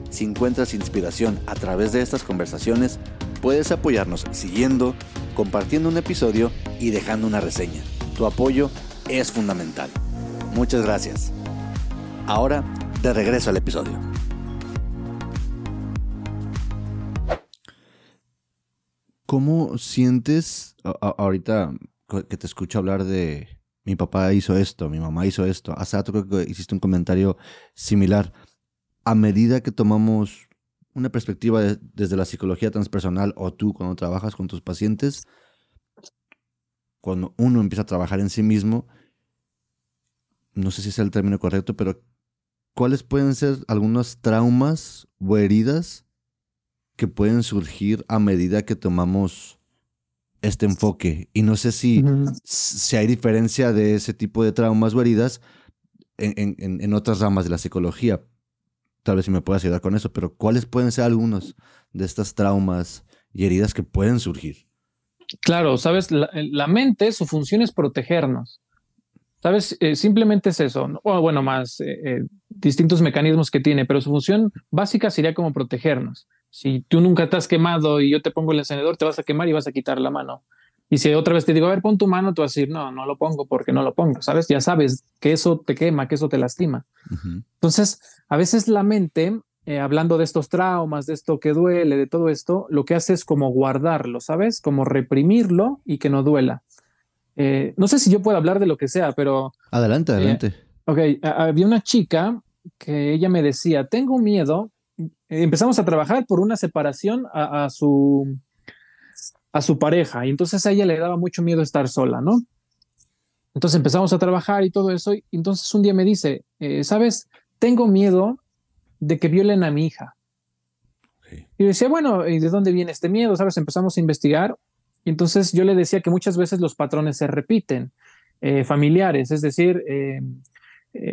Si encuentras inspiración a través de estas conversaciones, puedes apoyarnos siguiendo, compartiendo un episodio y dejando una reseña. Tu apoyo es fundamental. Muchas gracias. Ahora, de regreso al episodio. ¿Cómo sientes ahorita que te escucho hablar de mi papá hizo esto, mi mamá hizo esto? Hace rato creo que hiciste un comentario similar. A medida que tomamos una perspectiva desde la psicología transpersonal o tú cuando trabajas con tus pacientes, cuando uno empieza a trabajar en sí mismo, no sé si es el término correcto, pero ¿cuáles pueden ser algunos traumas o heridas que pueden surgir a medida que tomamos este enfoque? Y no sé si, si hay diferencia de ese tipo de traumas o heridas en, en, otras ramas de la psicología. Tal vez si me puedas ayudar con eso, pero ¿cuáles pueden ser algunos de estas traumas y heridas que pueden surgir? Claro, sabes, la, mente, su función es protegernos. ¿Sabes? Eh, simplemente es eso. O bueno, más eh, eh, distintos mecanismos que tiene, pero su función básica sería como protegernos. Si tú nunca te has quemado y yo te pongo el encendedor, te vas a quemar y vas a quitar la mano. Y si otra vez te digo, a ver, pon tu mano, tú vas a decir, no, no lo pongo porque no lo pongo, ¿sabes? Ya sabes que eso te quema, que eso te lastima. Entonces, a veces la mente, eh, hablando de estos traumas, de esto que duele, de todo esto, lo que hace es como guardarlo, ¿sabes? Como reprimirlo y que no duela. Eh, no sé si yo puedo hablar de lo que sea, pero... Adelante, eh, adelante. ok, había una chica que ella me decía, tengo miedo. Empezamos a trabajar por una separación a su a su pareja y entonces a ella le daba mucho miedo estar sola, ¿no? Entonces empezamos a trabajar y todo eso y entonces un día me dice, eh, sabes, tengo miedo de que violen a mi hija. Y decía, bueno, ¿y de dónde viene este miedo? ¿Sabes? Empezamos a investigar y entonces yo le decía que muchas veces los patrones se repiten, eh, familiares, es decir, eh,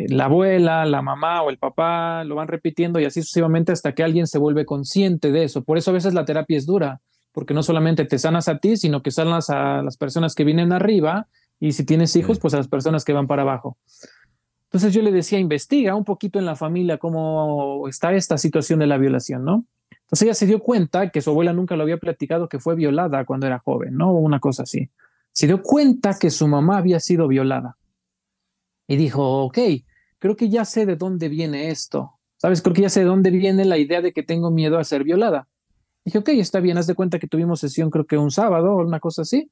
la abuela, la mamá o el papá lo van repitiendo y así sucesivamente hasta que alguien se vuelve consciente de eso. Por eso a veces la terapia es dura, porque no solamente te sanas a ti, sino que sanas a las personas que vienen arriba y si tienes hijos, pues a las personas que van para abajo. Entonces yo le decía, investiga un poquito en la familia cómo está esta situación de la violación, ¿no? Entonces ella se dio cuenta que su abuela nunca lo había platicado que fue violada cuando era joven, ¿no? O una cosa así. Se dio cuenta que su mamá había sido violada. Y dijo, ok, creo que ya sé de dónde viene esto. ¿Sabes? Creo que ya sé de dónde viene la idea de que tengo miedo a ser violada. Dije, ok, está bien, haz de cuenta que tuvimos sesión creo que un sábado o una cosa así.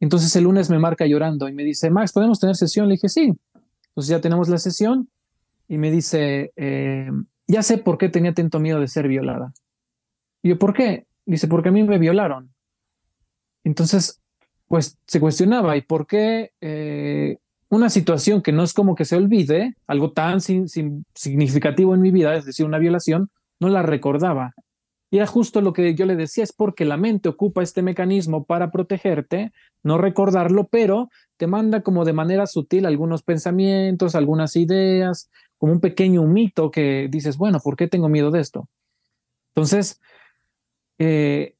Entonces el lunes me marca llorando y me dice, Max, ¿podemos tener sesión? Le dije, sí. Entonces ya tenemos la sesión y me dice, eh, ya sé por qué tenía tanto miedo de ser violada. Y yo, ¿por qué? Dice, porque a mí me violaron. Entonces, pues se cuestionaba, ¿y por qué eh, una situación que no es como que se olvide, algo tan significativo en mi vida, es decir, una violación, no la recordaba? Y era justo lo que yo le decía, es porque la mente ocupa este mecanismo para protegerte, no recordarlo, pero te manda como de manera sutil algunos pensamientos, algunas ideas, como un pequeño mito que dices, bueno, ¿por qué tengo miedo de esto? Entonces, eh,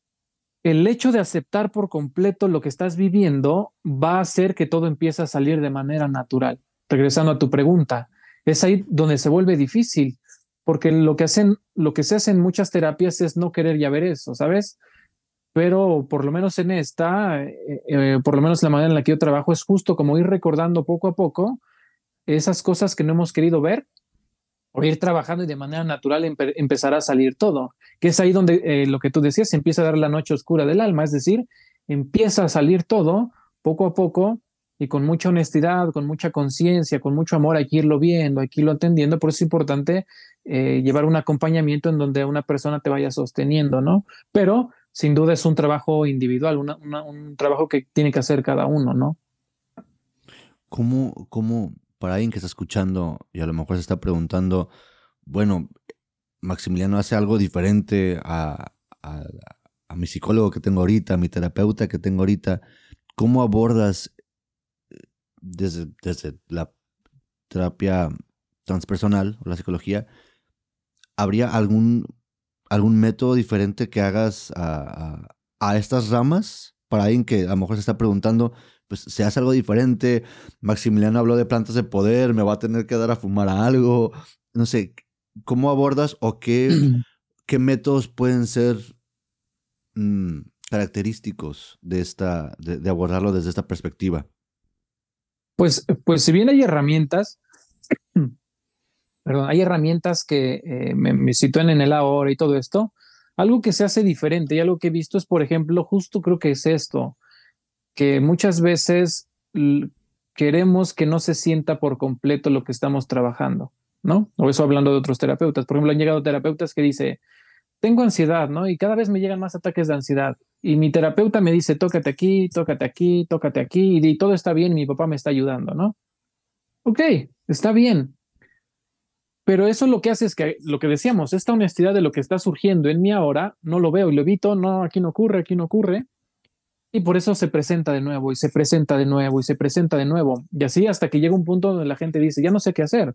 el hecho de aceptar por completo lo que estás viviendo va a hacer que todo empiece a salir de manera natural. Regresando a tu pregunta, es ahí donde se vuelve difícil, porque lo que hacen, lo que se hace en muchas terapias es no querer ya ver eso, ¿sabes? Pero por lo menos en esta, eh, eh, por lo menos la manera en la que yo trabajo es justo como ir recordando poco a poco esas cosas que no hemos querido ver o ir trabajando y de manera natural empezará a salir todo, que es ahí donde eh, lo que tú decías, se empieza a dar la noche oscura del alma, es decir, empieza a salir todo poco a poco y con mucha honestidad, con mucha conciencia, con mucho amor, hay que irlo viendo, hay que irlo atendiendo. Por eso es importante eh, llevar un acompañamiento en donde una persona te vaya sosteniendo, ¿no? Pero sin duda es un trabajo individual, un trabajo que tiene que hacer cada uno, ¿no? ¿Cómo, ¿Cómo, para alguien que está escuchando y a lo mejor se está preguntando, bueno, Maximiliano hace algo diferente a, a, a mi psicólogo que tengo ahorita, a mi terapeuta que tengo ahorita, ¿cómo abordas desde, desde la terapia transpersonal o la psicología, ¿habría algún, algún método diferente que hagas a, a, estas ramas? Para alguien que a lo mejor se está preguntando, pues se hace algo diferente. Maximiliano habló de plantas de poder, me va a tener que dar a fumar a algo. No sé, ¿cómo abordas o qué, qué métodos pueden ser mm, característicos de, esta, de abordarlo desde esta perspectiva? Pues, pues si bien hay herramientas, perdón, hay herramientas que eh, me, me, sitúan en el ahora y todo esto, algo que se hace diferente y algo que he visto es, por ejemplo, justo creo que es esto, que muchas veces queremos que no se sienta por completo lo que estamos trabajando, ¿no? O eso hablando de otros terapeutas. Por ejemplo, han llegado terapeutas que dice, tengo ansiedad, ¿no? Y cada vez me llegan más ataques de ansiedad. Y mi terapeuta me dice, tócate aquí, tócate aquí, tócate aquí, y todo está bien, y mi papá me está ayudando, ¿no? Ok, está bien. Pero eso lo que hace es que, lo que decíamos, esta honestidad de lo que está surgiendo en mí ahora, no lo veo y lo evito, no, aquí no ocurre, aquí no ocurre. Y por eso se presenta de nuevo y se presenta de nuevo y se presenta de nuevo. Y así hasta que llega un punto donde la gente dice, ya no sé qué hacer.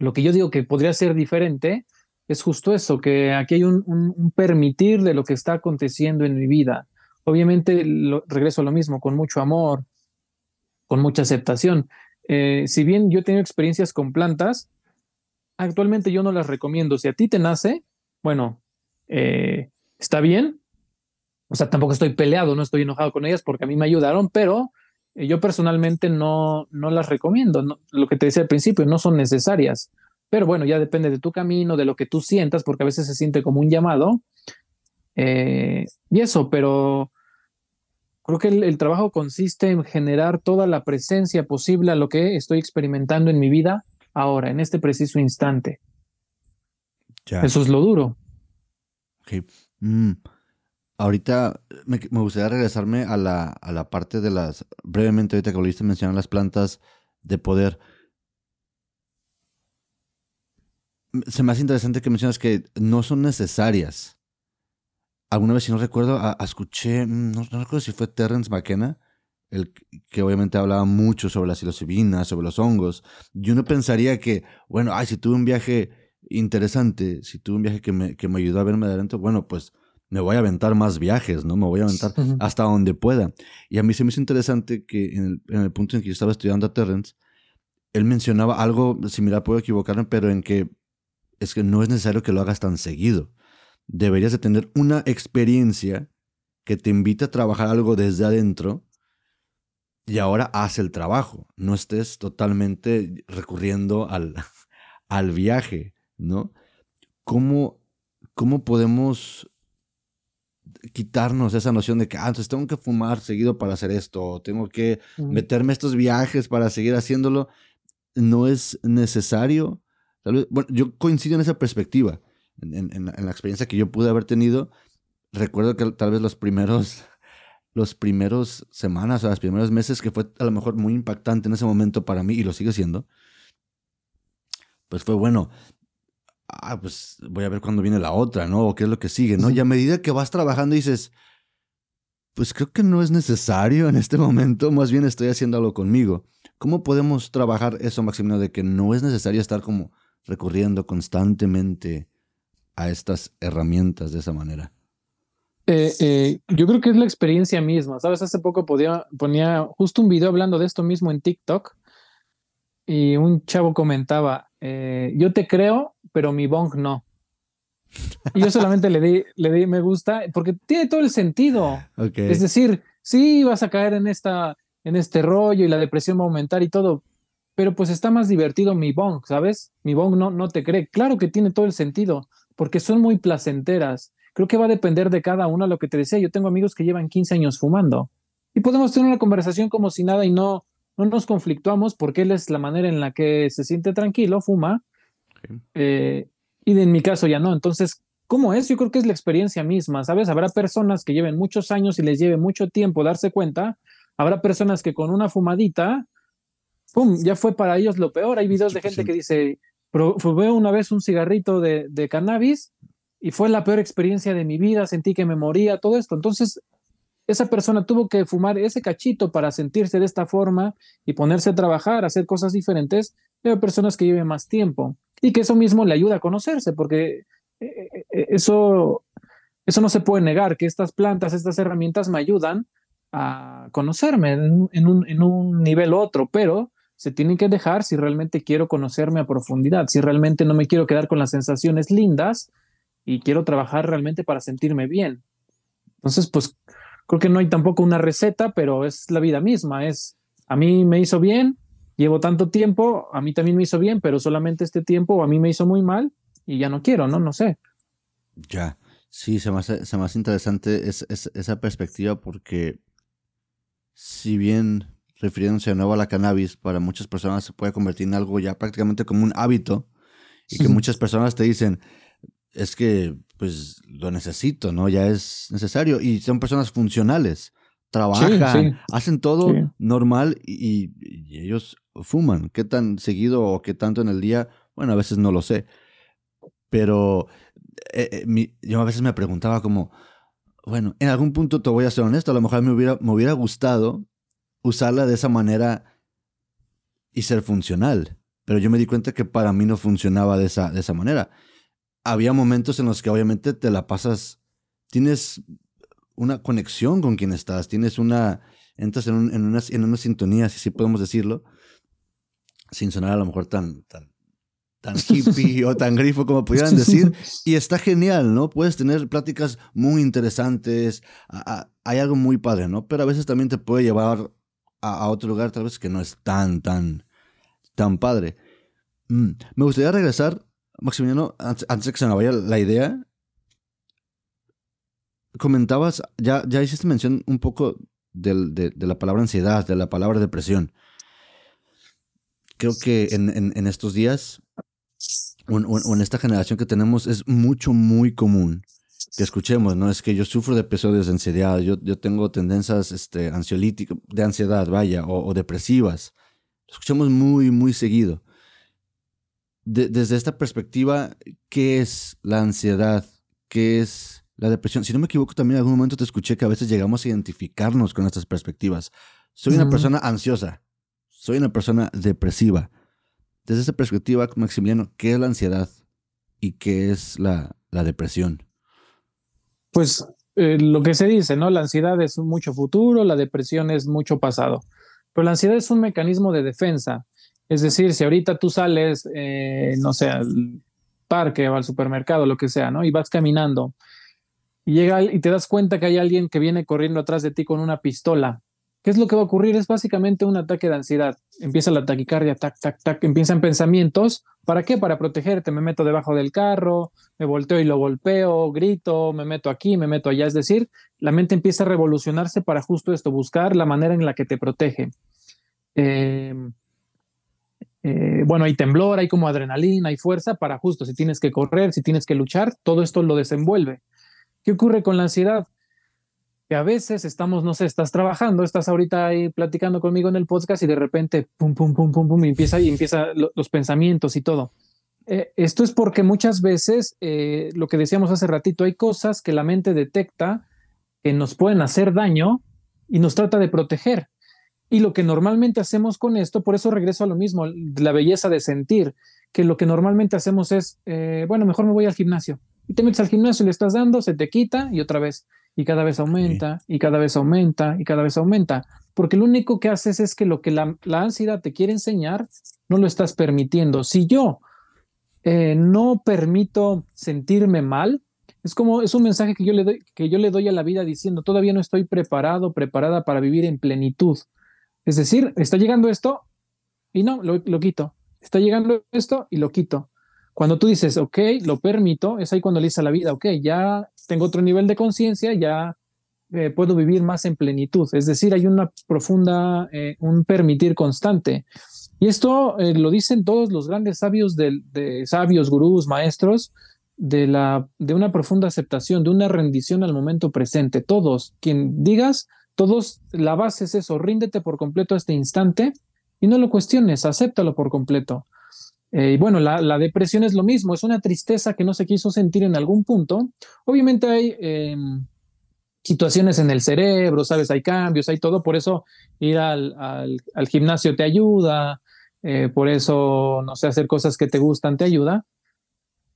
Lo que yo digo que podría ser diferente es justo eso, que aquí hay un, permitir de lo que está aconteciendo en mi vida. Obviamente regreso a lo mismo, con mucho amor, con mucha aceptación. Eh, si bien yo he tenido experiencias con plantas, actualmente yo no las recomiendo. Si a ti te nace, bueno, eh, está bien, o sea, tampoco estoy peleado, no estoy enojado con ellas porque a mí me ayudaron, pero eh, yo personalmente no, no las recomiendo. lo que te decía al principio, no son necesarias. Pero bueno, ya depende de tu camino, de lo que tú sientas, porque a veces se siente como un llamado. Eh, y eso, pero creo que el, trabajo consiste en generar toda la presencia posible a lo que estoy experimentando en mi vida ahora, en este preciso instante. Eso es lo duro. Ok. Mm. Ahorita me, gustaría regresarme a la, a la parte de las, brevemente ahorita que volviste a mencionar las plantas de poder. Se me hace interesante que mencionas que no son necesarias. Alguna vez, si no recuerdo, escuché, mm, no, recuerdo si fue Terrence McKenna, el que obviamente hablaba mucho sobre las psilocibinas, sobre los hongos. Y uno pensaría que, bueno, ay, si tuve un viaje interesante, si tuve un viaje que me, que me ayudó a verme de adentro, bueno, pues me voy a aventar más viajes, ¿no? Me voy a aventar hasta donde pueda. Y a mí se me hizo interesante que en el, punto en que yo estaba estudiando a Terrence, él mencionaba algo similar, puedo equivocarme, pero en que es que no es necesario que lo hagas tan seguido. Deberías de tener una experiencia que te invite a trabajar algo desde adentro y ahora haz el trabajo. No estés totalmente recurriendo al, al viaje, ¿no? ¿Cómo, ¿Cómo podemos quitarnos esa noción de que, ah, entonces tengo que fumar seguido para hacer esto, tengo que meterme estos viajes para seguir haciéndolo, no es necesario. bueno, yo coincido en esa perspectiva, en, la experiencia que yo pude haber tenido. Recuerdo que tal vez los primeros, los primeros semanas o los primeros meses, que fue a lo mejor muy impactante en ese momento para mí y lo sigue siendo, pues fue bueno, ah, pues voy a ver cuándo viene la otra, ¿no? O qué es lo que sigue, ¿no? Y a medida que vas trabajando dices, pues creo que no es necesario en este momento, más bien estoy haciéndolo conmigo. ¿Cómo podemos trabajar eso, Maximino, de que no es necesario estar como recurriendo constantemente a estas herramientas de esa manera? Eh, eh, yo creo que es la experiencia misma, ¿sabes? Hace poco podía, ponía justo un video hablando de esto mismo en TikTok y un chavo comentaba, eh, yo te creo pero mi bong no. Y yo solamente le di, le di me gusta porque tiene todo el sentido. Es decir, sí vas a caer en, esta, en este rollo y la depresión va a aumentar y todo, pero pues está más divertido mi bong, ¿sabes? Mi bong no, no te cree. Claro que tiene todo el sentido porque son muy placenteras. Creo que va a depender de cada uno lo que te decía. Yo tengo amigos que llevan 15 años fumando y podemos tener una conversación como si nada y no, no nos conflictuamos porque él es la manera en la que se siente tranquilo, fuma eh, y en mi caso ya no. Entonces, ¿cómo es? Yo creo que es la experiencia misma, ¿sabes? Habrá personas que lleven muchos años y les lleve mucho tiempo darse cuenta. Habrá personas que con una fumadita, ¡pum!, ya fue para ellos lo peor. Hay videos de gente que dice, fumé una vez un cigarrito de, de cannabis y fue la peor experiencia de mi vida, sentí que me moría, todo esto. Entonces, esa persona tuvo que fumar ese cachito para sentirse de esta forma y ponerse a trabajar, hacer cosas diferentes. Hay personas que lleven más tiempo y que eso mismo le ayuda a conocerse, porque eh, eh, eh, eso, eso no se puede negar, que estas plantas, estas herramientas me ayudan a conocerme en, un, en un nivel otro, pero se tienen que dejar si realmente quiero conocerme a profundidad, si realmente no me quiero quedar con las sensaciones lindas y quiero trabajar realmente para sentirme bien. Entonces, pues creo que no hay tampoco una receta, pero es la vida misma, es a mí me hizo bien, llevo tanto tiempo, a mí también me hizo bien, pero solamente este tiempo a mí me hizo muy mal y ya no quiero, ¿no? No sé. Ya, sí, se me hace, se me interesante esa perspectiva porque si bien refiriéndose de nuevo a la cannabis, para muchas personas se puede convertir en algo ya prácticamente como un hábito y que muchas personas te dicen, es que pues lo necesito, ¿no? Ya es necesario y son personas funcionales trabajan, hacen todo normal y, ellos fuman. ¿Qué tan seguido o qué tanto en el día? Bueno, a veces no lo sé. Pero eh, eh, yo a veces me preguntaba como, bueno, en algún punto te voy a ser honesto, a lo mejor me hubiera, me hubiera gustado usarla de esa manera y ser funcional, pero yo me di cuenta que para mí no funcionaba de esa, de esa manera. Había momentos en los que obviamente te la pasas, tienes una conexión con quien estás, tienes una, entras en, una, en una sintonía, si podemos decirlo, sin sonar a lo mejor tan, tan, tan hippie o tan grifo como pudieran decir. Y está genial, ¿no? Puedes tener pláticas muy interesantes, hay algo muy padre, ¿no? Pero a veces también te puede llevar a, otro lugar tal vez que no es tan, tan, tan padre. Mm, me gustaría regresar, Maximiliano, antes, de que se me vaya la idea. Comentabas, ya, ya hiciste mención un poco de, la palabra ansiedad, de la palabra depresión. Creo que en, estos días, o en, esta generación que tenemos, es mucho, muy común que escuchemos, ¿no? Es que yo sufro de episodios de ansiedad, yo, yo tengo tendencias este, ansiolíticas, de ansiedad, vaya, o, depresivas. Lo escuchamos muy, muy seguido. Desde esta perspectiva, ¿qué es la ansiedad? ¿Qué es la depresión. Si no me equivoco, también en algún momento te escuché que a veces llegamos a identificarnos con estas perspectivas. Soy una persona ansiosa. Soy una persona depresiva. Desde esa perspectiva, Maximiliano, ¿qué es la ansiedad y qué es la, depresión? Pues eh, lo que se dice, ¿no? La ansiedad es mucho futuro, la depresión es mucho pasado. Pero la ansiedad es un mecanismo de defensa. Es decir, si ahorita tú sales, eh, no sé, al parque o al supermercado, lo que sea, ¿no? Y vas caminando y llega y te das cuenta que hay alguien que viene corriendo atrás de ti con una pistola. ¿Qué es lo que va a ocurrir? Es básicamente un ataque de ansiedad. Empieza la taquicardia, tac, tac, tac, empiezan pensamientos. ¿Para qué? Para protegerte. Me meto debajo del carro, me volteo y lo golpeo, grito, me meto aquí, me meto allá. Es decir, la mente empieza a revolucionarse para justo esto, buscar la manera en la que te protege. Em, eh, bueno, hay temblor, hay como adrenalina, hay fuerza para justo, si tienes que correr, si tienes que luchar, todo esto lo desenvuelve. ¿Qué ocurre con la ansiedad? Que a veces estamos, no sé, estás trabajando, estás ahorita ahí platicando conmigo en el podcast y de repente, pum, pum, pum, pum, pum, y empieza, y empieza los pensamientos y todo. Eh, esto es porque muchas veces, eh, lo que decíamos hace ratito, hay cosas que la mente detecta que nos pueden hacer daño y nos trata de proteger. Y lo que normalmente hacemos con esto, por eso regreso a lo mismo, la belleza de sentir, que lo que normalmente hacemos es, eh, bueno, mejor me voy al gimnasio y te metes al gimnasio y le estás dando, se te quita y otra vez. Y cada vez aumenta, y cada vez aumenta, y cada vez aumenta. Porque lo único que haces es que lo que la, ansiedad te quiere enseñar, no lo estás permitiendo. Si yo eh, no permito sentirme mal, es como, es un mensaje que yo, le doy, que yo le doy a la vida diciendo, todavía no estoy preparado, preparada para vivir en plenitud. Es decir, está llegando esto y no, lo, lo quito. Está llegando esto y lo quito. Cuando tú dices, ok, lo permito, es ahí cuando le dices a la vida, ok, ya tengo otro nivel de conciencia, ya eh, puedo vivir más en plenitud. Es decir, hay una profunda, eh, un permitir constante. Y esto eh, lo dicen todos los grandes sabios de, de, sabios, gurús, maestros, de, la, de una profunda aceptación, de una rendición al momento presente. Todos, quien digas, todos, la base es eso, ríndete por completo a este instante y no lo cuestiones, acéptalo por completo. Eh, y bueno, la, depresión es lo mismo, es una tristeza que no se quiso sentir en algún punto. Obviamente hay em, situaciones en el cerebro, sabes, hay cambios, hay todo, por eso ir al, al, gimnasio te ayuda, eh, por eso, no sé, hacer cosas que te gustan te ayuda.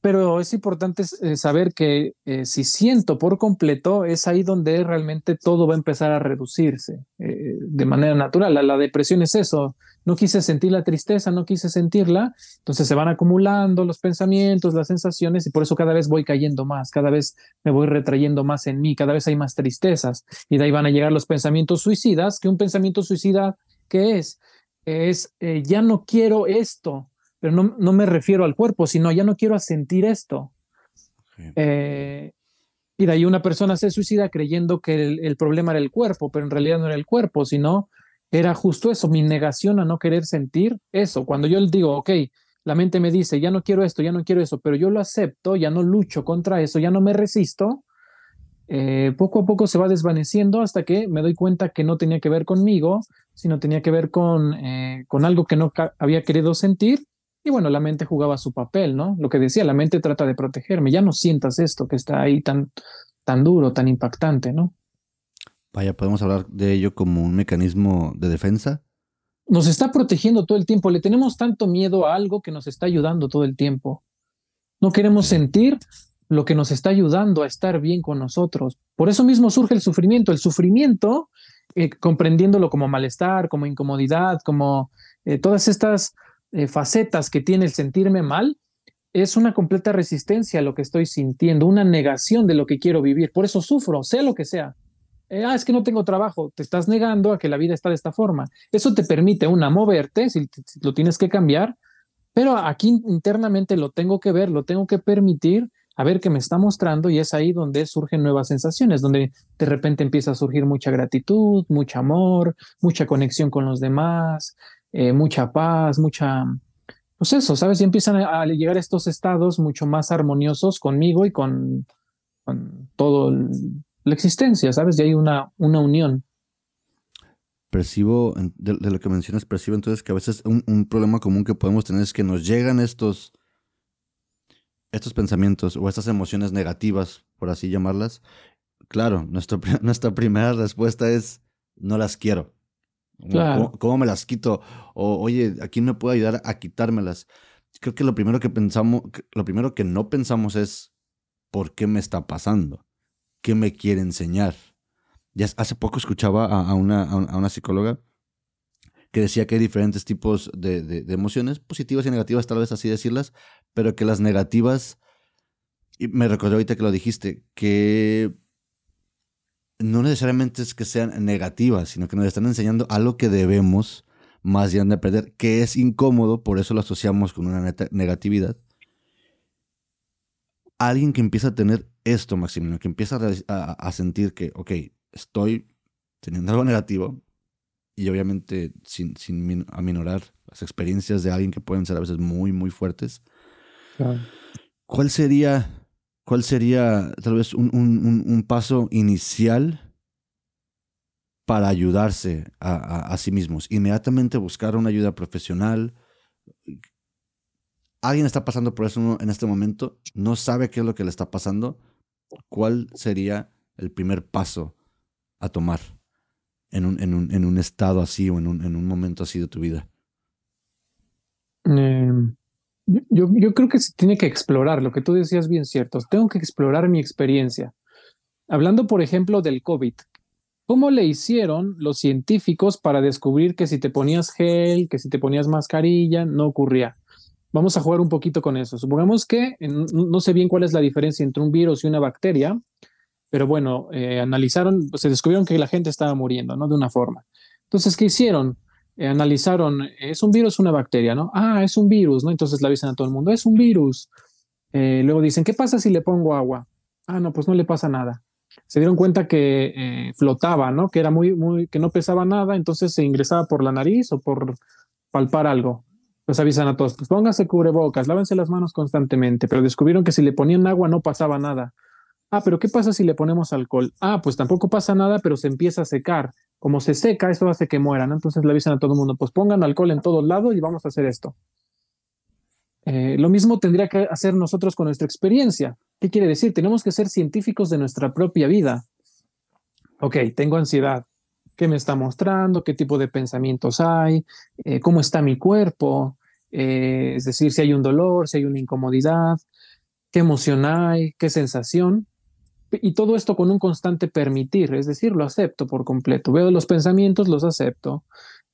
Pero es importante eh, saber que si siento por completo, es ahí donde realmente todo va a empezar a reducirse de manera natural. la depresión es eso, no quise sentir la tristeza, no quise sentirla, entonces se van acumulando los pensamientos, las sensaciones y por eso cada vez voy cayendo más, cada vez me voy retrayendo más en mí, cada vez hay más tristezas y de ahí van a llegar los pensamientos suicidas, que un pensamiento suicida, ¿qué es? Es, eh, ya no quiero esto, pero no, no, me refiero al cuerpo, sino ya no quiero sentir esto. Eh, y de ahí una persona se suicida creyendo que el, el, problema era el cuerpo, pero en realidad no era el cuerpo, sino era justo eso, mi negación a no querer sentir eso. Cuando yo digo, ok, la mente me dice, ya no quiero esto, ya no quiero eso, pero yo lo acepto, ya no lucho contra eso, ya no me resisto, eh, poco a poco se va desvaneciendo hasta que me doy cuenta que no tenía que ver conmigo, sino tenía que ver con, eh, con algo que no había querido sentir. Y bueno, la mente jugaba su papel, ¿no? Lo que decía, la mente trata de protegerme, ya no sientas esto que está ahí tan, tan duro, tan impactante, ¿no? Vaya, podemos hablar de ello como un mecanismo de defensa. Nos está protegiendo todo el tiempo. Le tenemos tanto miedo a algo que nos está ayudando todo el tiempo. No queremos sentir lo que nos está ayudando a estar bien con nosotros. Por eso mismo surge el sufrimiento. El sufrimiento, eh, comprendiéndolo como malestar, como incomodidad, como eh, todas estas eh, facetas que tiene el sentirme mal, es una completa resistencia a lo que estoy sintiendo, una negación de lo que quiero vivir. Por eso sufro, sea lo que sea. ah, es que no tengo trabajo. Te estás negando a que la vida está de esta forma. Eso te permite, una, moverte, si lo tienes que cambiar, pero aquí internamente lo tengo que ver, lo tengo que permitir a ver qué me está mostrando y es ahí donde surgen nuevas sensaciones, donde de repente empieza a surgir mucha gratitud, mucho amor, mucha conexión con los demás, eh, mucha paz, mucha... Pues eso, ¿sabes? Y empiezan a, llegar estos estados mucho más armoniosos conmigo y con, con toda la existencia, ¿sabes? Y hay una, una unión. Percibo, de, lo que mencionas, percibo entonces que a veces un, un problema común que podemos tener es que nos llegan estos estos pensamientos o estas emociones negativas, por así llamarlas, claro, nuestra primera respuesta es, no las quiero. ¿Cómo, me las quito? O, oye, ¿a quién me puede ayudar a quitármelas? Creo que lo primero que pensamos, lo primero que no pensamos es, ¿por qué me está pasando? ¿Qué me quiere enseñar? Ya hace poco escuchaba a, una, a una psicóloga que decía que hay diferentes tipos de, de, emociones, positivas y negativas, tal vez así decirlas, pero que las negativas, y me recordé ahorita que lo dijiste, que no necesariamente es que sean negativas, sino que nos están enseñando algo que debemos más bien de perder, que es incómodo, por eso lo asociamos con una negatividad. Alguien que empieza a tener esto, Maximiliano, que empieza a, a sentir que, ok, estoy teniendo algo negativo, y obviamente sin, sin aminorar las experiencias de alguien que pueden ser a veces muy, muy fuertes. ¿Cuál sería, cuál sería tal vez un, un, un paso inicial para ayudarse a, sí mismos? Inmediatamente buscar una ayuda profesional. Alguien está pasando por eso en este momento, no sabe qué es lo que le está pasando. ¿Cuál sería el primer paso a tomar? en un, en un, en estado así o en un, en un momento así de tu vida? Em, yo, creo que se tiene que explorar, lo que tú decías bien cierto, tengo que explorar mi experiencia. Hablando, por ejemplo, del COVID, ¿cómo le hicieron los científicos para descubrir que si te ponías gel, que si te ponías mascarilla, no ocurría? Vamos a jugar un poquito con eso. Supongamos que no sé bien cuál es la diferencia entre un virus y una bacteria, pero bueno, eh, analizaron, se descubrieron que la gente estaba muriendo, ¿no? De una forma. Entonces, ¿qué hicieron? Eh, analizaron, ¿es un virus o una bacteria, no? Ah, es un virus, ¿no? Entonces le avisan a todo el mundo, es un virus. Eh, luego dicen, ¿qué pasa si le pongo agua? Ah, no, pues no le pasa nada. Se dieron cuenta que flotaba, ¿no? Que era muy, muy, que no pesaba nada, entonces se ingresaba por la nariz o por palpar algo. Pues avisan a todos, pues póngase cubrebocas, lávense las manos constantemente, pero descubrieron que si le ponían agua no pasaba nada. Ah, pero ¿qué pasa si le ponemos alcohol? Ah, pues tampoco pasa nada, pero se empieza a secar. Como se seca, eso hace que mueran. Entonces le avisan a todo el mundo, pues pongan alcohol en todos lados y vamos a hacer esto. Eh, lo mismo tendría que hacer nosotros con nuestra experiencia. ¿Qué quiere decir? Tenemos que ser científicos de nuestra propia vida. Ok, tengo ansiedad. ¿Qué me está mostrando? ¿Qué tipo de pensamientos hay? Eh, ¿Cómo está mi cuerpo? Eh, es decir, si hay un dolor, si hay una incomodidad, qué emoción hay, qué sensación y todo esto con un constante permitir, es decir, lo acepto por completo. Veo los pensamientos, los acepto.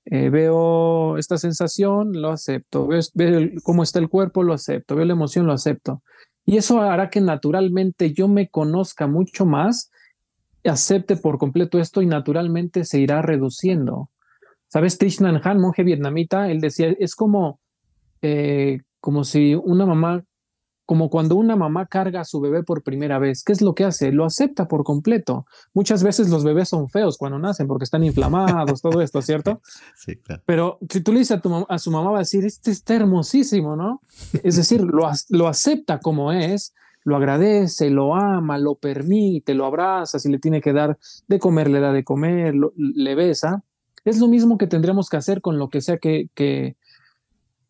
Eh, veo esta sensación, lo acepto. Veo, cómo está el cuerpo, lo acepto. Veo la emoción, lo acepto. Y eso hará que naturalmente yo me conozca mucho más, acepte por completo esto y naturalmente se irá reduciendo. ¿Sabes? Thich Nhat Hanh, monje vietnamita, él decía, es como, eh, como si una mamá como cuando una mamá carga a su bebé por primera vez. ¿Qué es lo que hace? Lo acepta por completo. Muchas veces los bebés son feos cuando nacen porque están inflamados, todo esto, ¿cierto? Sí, claro. Pero si tú le dices a, tu, a su mamá, va a decir, este está hermosísimo, ¿no? Es decir, lo, lo acepta como es, lo agradece, lo ama, lo permite, lo abraza, si le tiene que dar de comer, le da de comer, le besa. Es lo mismo que tendríamos que hacer con lo que sea que, que,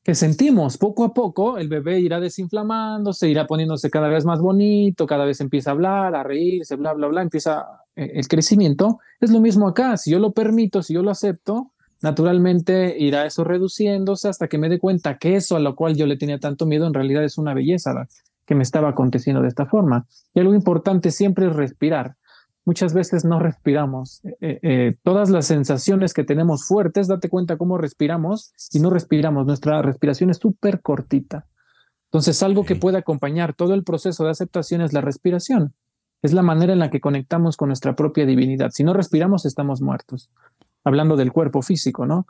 que sentimos poco a poco, el bebé irá desinflamándose, irá poniéndose cada vez más bonito, cada vez empieza a hablar, a reírse, bla, bla, bla, empieza eh, el crecimiento. Es lo mismo acá, si yo lo permito, si yo lo acepto, naturalmente irá eso reduciéndose hasta que me dé cuenta que eso a lo cual yo le tenía tanto miedo en realidad es una belleza que me estaba aconteciendo de esta forma. Y algo importante siempre es respirar muchas veces no respiramos. Eh, eh, eh, todas las sensaciones que tenemos fuertes, date cuenta cómo respiramos y no respiramos. Nuestra respiración es súper cortita. Entonces, algo que puede acompañar todo el proceso de aceptación es la respiración. Es la manera en la que conectamos con nuestra propia divinidad. Si no respiramos, estamos muertos. Hablando del cuerpo físico, ¿no?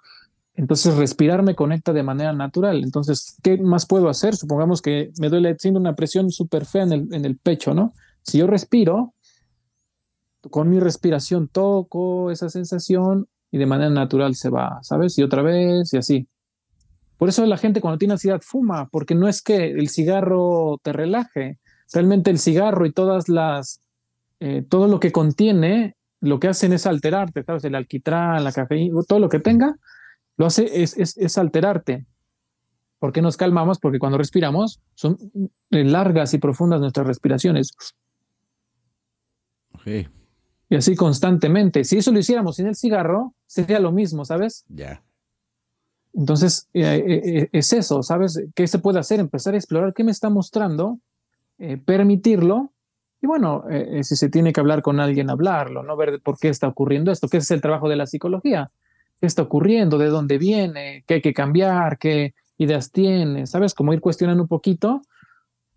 Entonces, respirar me conecta de manera natural. Entonces, ¿qué más puedo hacer? Supongamos que me duele, siendo una presión súper fea en el, en el pecho, ¿no? Si yo respiro, con mi respiración toco esa sensación y de manera natural se va, ¿sabes? Y otra vez y así. Por eso la gente cuando tiene ansiedad fuma, porque no es que el cigarro te relaje, realmente el cigarro y todas las, eh, todo lo que contiene, lo que hacen es alterarte, ¿sabes? El alquitrán, la cafeína, todo lo que tenga, lo hace es, es, es alterarte. ¿Por qué nos calmamos? Porque cuando respiramos son largas y profundas nuestras respiraciones. Okay. Y así constantemente. Si eso lo hiciéramos sin el cigarro, sería lo mismo, ¿sabes? Ya. Entonces, eh, eh, eh, es eso, ¿sabes? ¿Qué se puede hacer? Empezar a explorar qué me está mostrando, permitirlo. Y bueno, si se tiene que hablar con alguien, hablarlo, ¿no? Ver por qué está ocurriendo esto, qué es el trabajo de la psicología. ¿Qué está ocurriendo? ¿De dónde viene? ¿Qué hay que cambiar? ¿Qué ideas tiene? ¿Sabes? Como ir cuestionando un poquito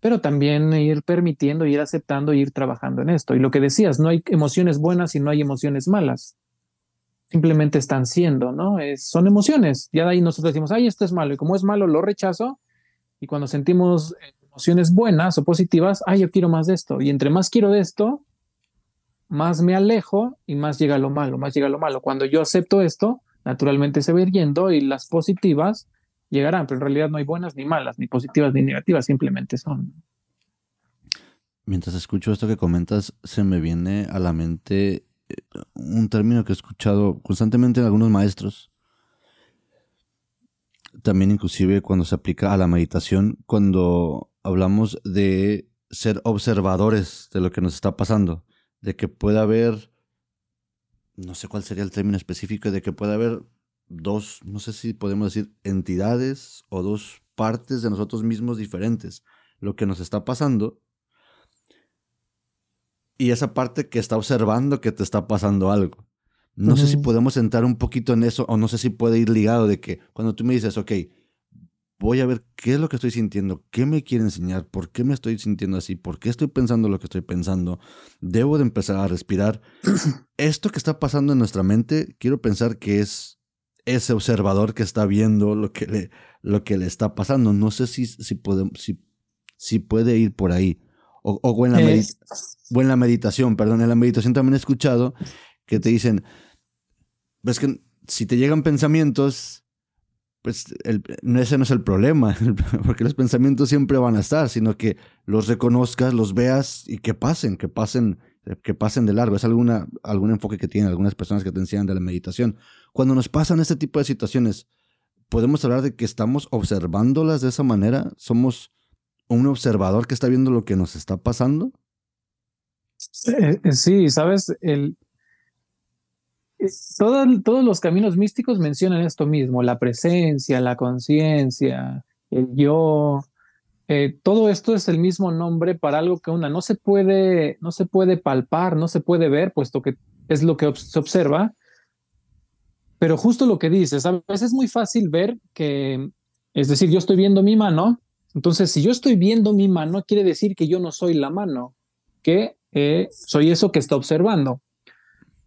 pero también ir permitiendo, ir aceptando, ir trabajando en esto. Y lo que decías, no hay emociones buenas y no hay emociones malas. Simplemente están siendo, ¿no? Es, son emociones. Ya de ahí nosotros decimos, ay, esto es malo. Y como es malo, lo rechazo. Y cuando sentimos emociones buenas o positivas, ay, yo quiero más de esto. Y entre más quiero de esto, más me alejo y más llega lo malo, más llega lo malo. Cuando yo acepto esto, naturalmente se va ir yendo y las positivas llegarán, pero en realidad no hay buenas ni malas, ni positivas ni negativas, simplemente son. Mientras escucho esto que comentas, se me viene a la mente eh, un término que he escuchado constantemente en algunos maestros, también inclusive cuando se aplica a la meditación, cuando hablamos de ser observadores de lo que nos está pasando, de que pueda haber, no sé cuál sería el término específico, de que pueda haber dos, no sé si podemos decir, entidades o dos partes de nosotros mismos diferentes. Lo que nos está pasando y esa parte que está observando que te está pasando algo. No sé si podemos entrar un poquito en eso o no sé si puede ir ligado de que cuando tú me dices, ok, voy a ver qué es lo que estoy sintiendo, qué me quiere enseñar, por qué me estoy sintiendo así, por qué estoy pensando lo que estoy pensando, debo de empezar a respirar. Esto que está pasando en nuestra mente, quiero pensar que es ese observador que está viendo lo que le, lo que le está pasando. No sé si, si, puede, si, si puede ir por ahí. O, o, en la o, en la meditación, perdón, en la meditación también he escuchado que te dicen, ves que si te llegan pensamientos, pues el, ese no es el problema, porque los pensamientos siempre van a estar, sino que los reconozcas, los veas y que pasen, que pasen que pasen de largo. Es alguna, algún enfoque que tienen algunas personas que te enseñan de la meditación. Cuando nos pasan este tipo de situaciones, podemos hablar de que estamos observándolas de esa manera. Somos un observador que está viendo lo que nos está pasando. Eh, eh, sí, sabes, el, eh, todos los caminos místicos mencionan esto mismo, la presencia, la conciencia, el yo, eh, todo esto es el mismo nombre para algo que una no se puede, no se puede palpar, no se puede ver, puesto que es lo que se observa. Pero justo lo que dices, a veces es muy fácil ver que, es decir, yo estoy viendo mi mano, entonces si yo estoy viendo mi mano, quiere decir que yo no soy la mano, que eh, soy eso que está observando.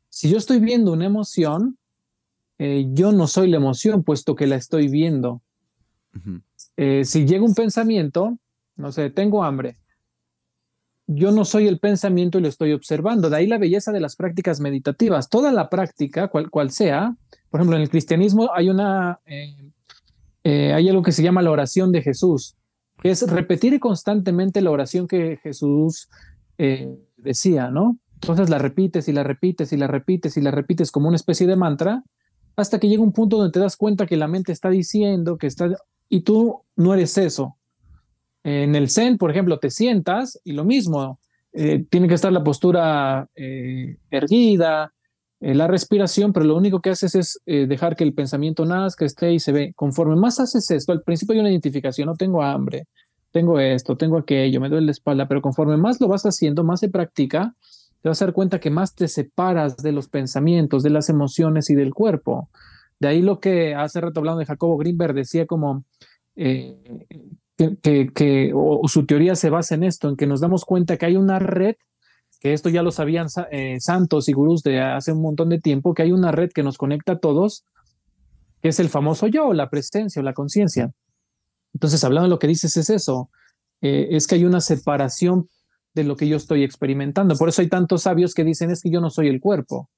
Si yo estoy viendo una emoción, eh, yo no soy la emoción, puesto que la estoy viendo. Eh, si llega un pensamiento, no sé, tengo hambre, yo no soy el pensamiento y lo estoy observando. De ahí la belleza de las prácticas meditativas. Toda la práctica, cual, cual sea, por ejemplo, en el cristianismo hay una, eh, eh, hay algo que se llama la oración de Jesús, que es repetir constantemente la oración que Jesús decía, ¿no? Entonces la repites y la repites y la repites y la repites como una especie de mantra hasta que llega un punto donde te das cuenta que la mente está diciendo, que está y tú no eres eso. En el Zen, por ejemplo, te sientas y lo mismo, eh, tiene que estar la postura eh, erguida, eh, la respiración, pero lo único que haces es dejar que el pensamiento nazca, esté y se ve. Conforme más haces esto, al principio hay una identificación, no tengo hambre, tengo esto, tengo aquello, me duele la espalda, pero conforme más lo vas haciendo, más se practica, te vas a dar cuenta que más te separas de los pensamientos, de las emociones y del cuerpo. De ahí lo que hace rato hablando de Jacobo Greenberg decía como eh, que, su teoría se basa en esto, en que nos damos cuenta que hay una red, que esto ya lo sabían eh, santos y gurús de hace un montón de tiempo, que hay una red que nos conecta a todos, que es el famoso yo, la presencia o la conciencia. Entonces, hablando de lo que dices, es eso, eh, es que hay una separación de lo que yo estoy experimentando. Por eso hay tantos sabios que dicen, es que yo no soy el cuerpo.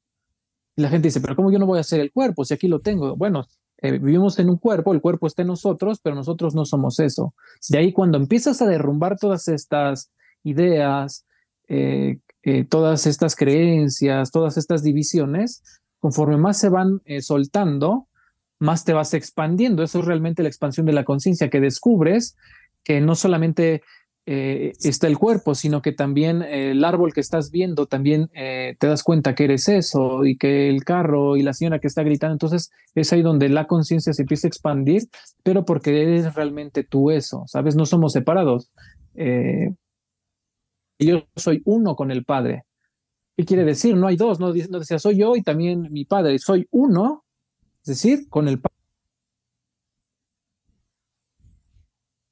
Y la gente dice, pero ¿cómo yo no voy a ser el cuerpo si aquí lo tengo? Bueno, eh, vivimos en un cuerpo, el cuerpo está en nosotros, pero nosotros no somos eso. De ahí cuando empiezas a derrumbar todas estas ideas, eh, todas estas creencias, todas estas divisiones, conforme más se van soltando, más te vas expandiendo. Eso es realmente la expansión de la conciencia, que descubres que no solamente eh, está el cuerpo, sino que también el árbol que estás viendo, también eh, te das cuenta que eres eso y que el carro y la señora que está gritando. Entonces es ahí donde la conciencia se empieza a expandir, pero porque eres realmente tú eso, ¿sabes? No somos separados. Eh, yo soy uno con el Padre. ¿Qué quiere decir? No hay dos, no, no decía soy yo y también mi Padre, soy uno es decir, con el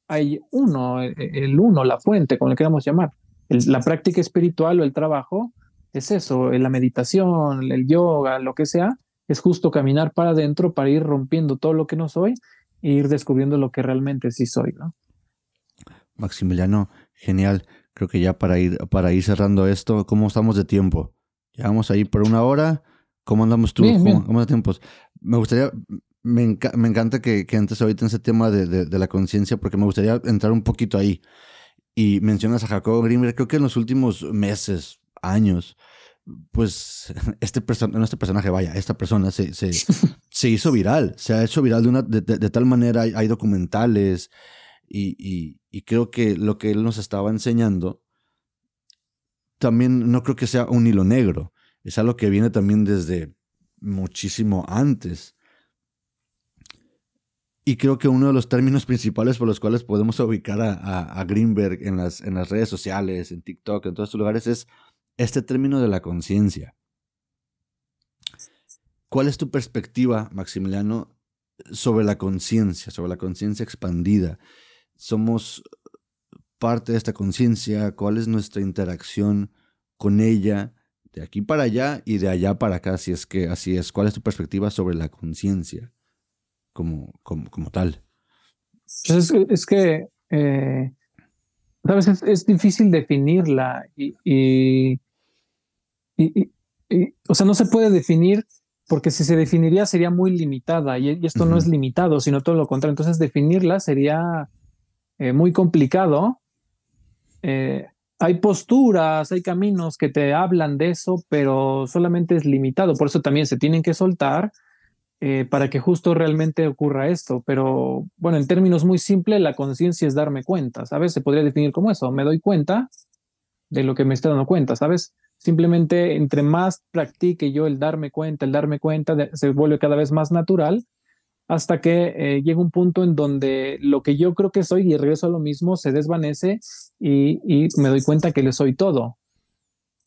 hay uno, e, e, el uno, la fuente, como le queramos llamar. la práctica espiritual o el trabajo es eso, la meditación, el yoga, lo que sea, es justo caminar para adentro para ir rompiendo todo lo que no soy e ir descubriendo lo que realmente sí soy, ¿no? Maximiliano, genial. Creo que ya para ir, para ir cerrando esto, ¿cómo estamos de tiempo? Llevamos ahí por una hora. ¿Cómo andamos tú? ¿Cómo, ¿Cómo, tiempos? Me gustaría, me, encanta que, que entres ahorita en ese tema de, de, la conciencia, porque me gustaría entrar un poquito ahí. Y mencionas a Jacobo Greenberg, creo que en los últimos meses, años, pues este, no este personaje, vaya, esta persona se, se, se, hizo viral, se ha hecho viral de, una, de, de, tal manera, hay, documentales y, y, y, creo que lo que él nos estaba enseñando también no creo que sea un hilo negro, es algo que viene también desde muchísimo antes. Y creo que uno de los términos principales por los cuales podemos ubicar a, Greenberg en las, en las redes sociales, en TikTok, en todos estos lugares, es este término de la conciencia. ¿Cuál es tu perspectiva, Maximiliano, sobre la conciencia, sobre la conciencia expandida? ¿Somos parte de esta conciencia? ¿Cuál es nuestra interacción con ella? de aquí para allá y de allá para acá, si es que así es. ¿Cuál es tu perspectiva sobre la conciencia como, como, como, tal? Pues es, que, eh, ¿sabes? Es, difícil definirla y, y, o sea, no se puede definir porque si se definiría sería muy limitada y, esto no es limitado, sino todo lo contrario. Entonces, definirla sería eh, muy complicado. Eh, hay posturas, hay caminos que te hablan de eso, pero solamente es limitado. Por eso también se tienen que soltar eh, para que justo realmente ocurra esto. Pero bueno, en términos muy simples, la conciencia es darme cuenta, ¿sabes? Se podría definir como eso. Me doy cuenta de lo que me está dando cuenta, ¿sabes? Simplemente entre más practique yo el darme cuenta, el darme cuenta, se vuelve cada vez más natural hasta que eh, llega un punto en donde lo que yo creo que soy y regreso a lo mismo se desvanece y, me doy cuenta que le soy todo.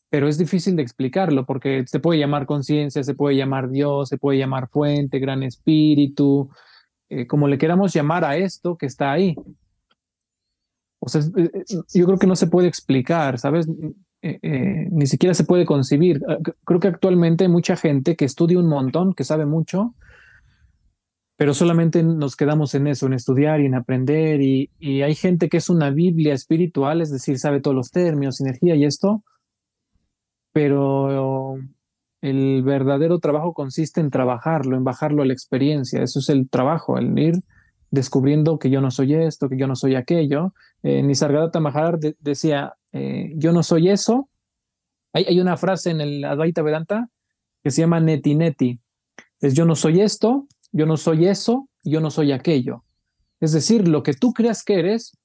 Pero es difícil de explicarlo porque se puede llamar conciencia, se puede llamar Dios, se puede llamar fuente, gran espíritu, eh, como le queramos llamar a esto que está ahí. O sea, eh, yo creo que no se puede explicar, ¿sabes? ni siquiera se puede concebir. Ah, creo que actualmente hay mucha gente que estudia un montón, que sabe mucho, pero solamente nos quedamos en eso, en estudiar y en aprender. Y, hay gente que es una Biblia espiritual, es decir, sabe todos los términos, energía y esto, pero el verdadero trabajo consiste en trabajarlo, en bajarlo a la experiencia. Eso es el trabajo, el ir descubriendo que yo no soy esto, que yo no soy aquello. Eh, Nisargadatta Maharaj decía, eh, yo no soy eso. Hay, hay, una frase en el Advaita Vedanta que se llama neti neti. Es yo no soy esto, yo no soy eso, yo no soy aquello. Es decir, lo que tú creas que eres,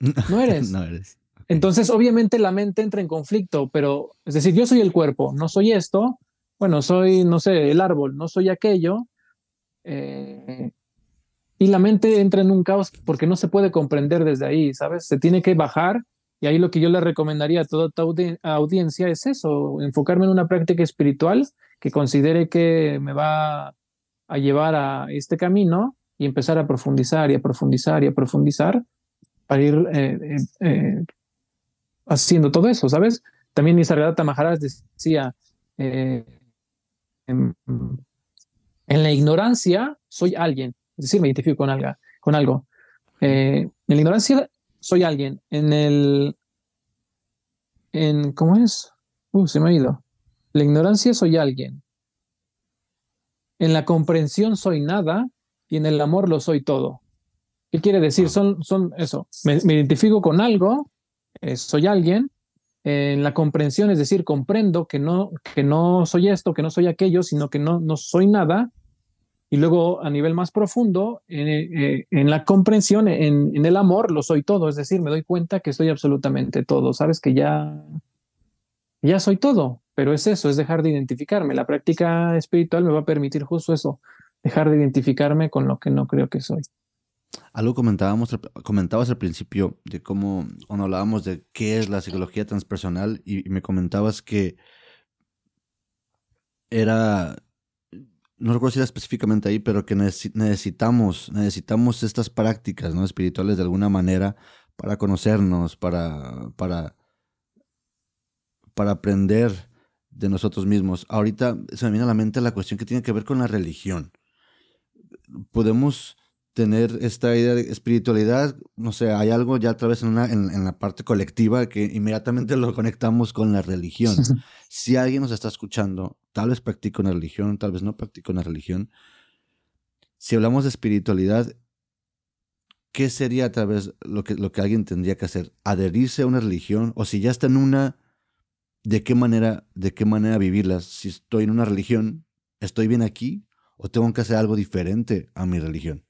no eres. no eres. Entonces, obviamente la mente entra en conflicto, pero es decir, yo soy el cuerpo, no soy esto, bueno, soy, no sé, el árbol, no soy aquello. Eh, y la mente entra en un caos porque no se puede comprender desde ahí, ¿sabes? Se tiene que bajar y ahí lo que yo le recomendaría a toda tu audiencia es eso, enfocarme en una práctica espiritual que considere que me va a llevar a este camino y empezar a profundizar y a profundizar y a profundizar para ir eh, eh, eh, haciendo todo eso, ¿sabes? También Nisargadatta Maharaj decía, en, la ignorancia soy alguien, es decir, me identifico con algo. Con algo. en la ignorancia soy alguien, en el... En, ¿Cómo es? Uh, se me ha ido. La ignorancia soy alguien. En la comprensión soy nada y en el amor lo soy todo. ¿Qué quiere decir? Son, son eso. Me, identifico con algo, eh, soy alguien. En la comprensión, es decir, comprendo que no, que no soy esto, que no soy aquello, sino que no, no soy nada. Y luego, a nivel más profundo, eh, en la comprensión, en, en, el amor, lo soy todo. Es decir, me doy cuenta que soy absolutamente todo. Sabes que ya, ya soy todo. Pero es eso, es dejar de identificarme. La práctica espiritual me va a permitir justo eso, dejar de identificarme con lo que no creo que soy. Algo comentábamos, comentabas al principio de cómo, cuando hablábamos de qué es la psicología transpersonal, y, me comentabas que era, no recuerdo si era específicamente ahí, pero que necesitamos, necesitamos estas prácticas ¿no? espirituales de alguna manera para conocernos, para, para, para aprender de nosotros mismos. Ahorita se me viene a la mente la cuestión que tiene que ver con la religión. Podemos tener esta idea de espiritualidad, no sé, hay algo ya otra vez en, una, en, la parte colectiva que inmediatamente lo conectamos con la religión. si alguien nos está escuchando, tal vez practica una religión, tal vez no practica una religión. Si hablamos de espiritualidad, ¿qué sería a través lo que, lo que alguien tendría que hacer? ¿Adherirse a una religión? O si ya está en una, de qué manera, de qué manera vivirlas. Si estoy en una religión, ¿estoy bien aquí o tengo que hacer algo diferente a mi religión?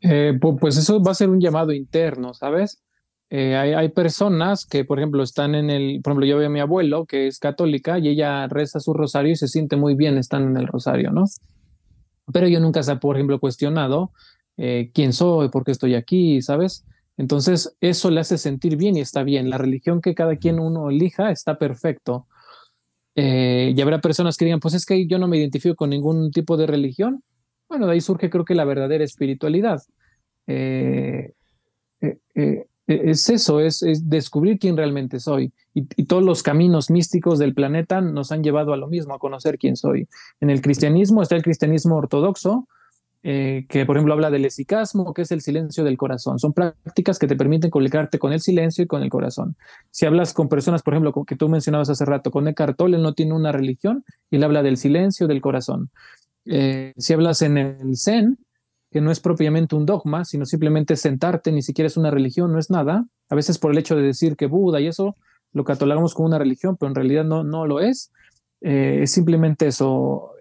Eh, pues eso va a ser un llamado interno, ¿sabes? Eh, hay, personas que, por ejemplo, están en el, por ejemplo, yo veo a mi abuelo que es católica y ella reza su rosario y se siente muy bien estando en el rosario, ¿no? Pero yo nunca se ha, por ejemplo, cuestionado eh, quién soy, por qué estoy aquí, ¿sabes? Entonces, eso le hace sentir bien y está bien. La religión que cada quien uno elija está perfecto. Y habrá personas que digan, pues es que yo no me identifico con ningún tipo de religión. Bueno, de ahí surge creo que la verdadera espiritualidad. Eh, eh, es eso, es, descubrir quién realmente soy. Y, todos los caminos místicos del planeta nos han llevado a lo mismo, a conocer quién soy. En el cristianismo está el cristianismo ortodoxo, eh, que por ejemplo habla del esicasmo, que es el silencio del corazón. Son prácticas que te permiten comunicarte con el silencio y con el corazón. Si hablas con personas, por ejemplo, que tú mencionabas hace rato, con Eckhart Tolle, él no tiene una religión él habla del silencio del corazón. Eh, si hablas en el Zen, que no es propiamente un dogma, sino simplemente sentarte, ni siquiera es una religión, no es nada. A veces por el hecho de decir que Buda y eso lo catalogamos como una religión, pero en realidad no, no lo es. Eh, es simplemente eso,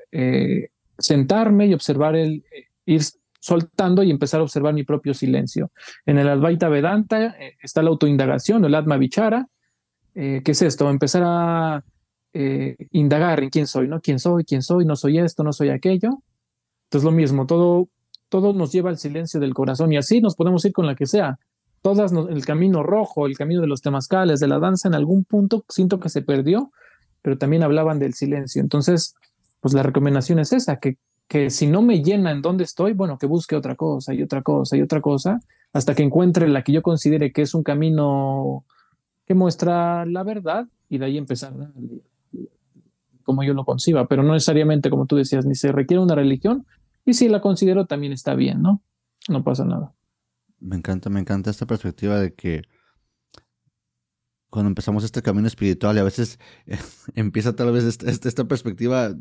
sentarme y observar el, ir soltando y empezar a observar mi propio silencio. En el Advaita Vedanta eh, está la autoindagación, el Atma Vichara. Eh, ¿Qué es esto? Empezar a eh, indagar en quién soy, ¿no? ¿Quién soy? ¿Quién soy? No soy esto, no soy aquello. Entonces lo mismo, todo, todo nos lleva al silencio del corazón y así nos podemos ir con la que sea. Todas el camino rojo, el camino de los temazcales, de la danza, en algún punto siento que se perdió, pero también hablaban del silencio. Entonces, pues la recomendación es esa, que que si no me llena en donde estoy, bueno, que busque otra cosa y otra cosa y otra cosa, hasta que encuentre la que yo considere que es un camino que muestra la verdad y de ahí empezar como yo lo conciba, pero no necesariamente, como tú decías, ni se requiere una religión, y si la considero también está bien, ¿no? No pasa nada. Me encanta, me encanta esta perspectiva de que cuando empezamos este camino espiritual y a veces empieza tal vez esta, esta perspectiva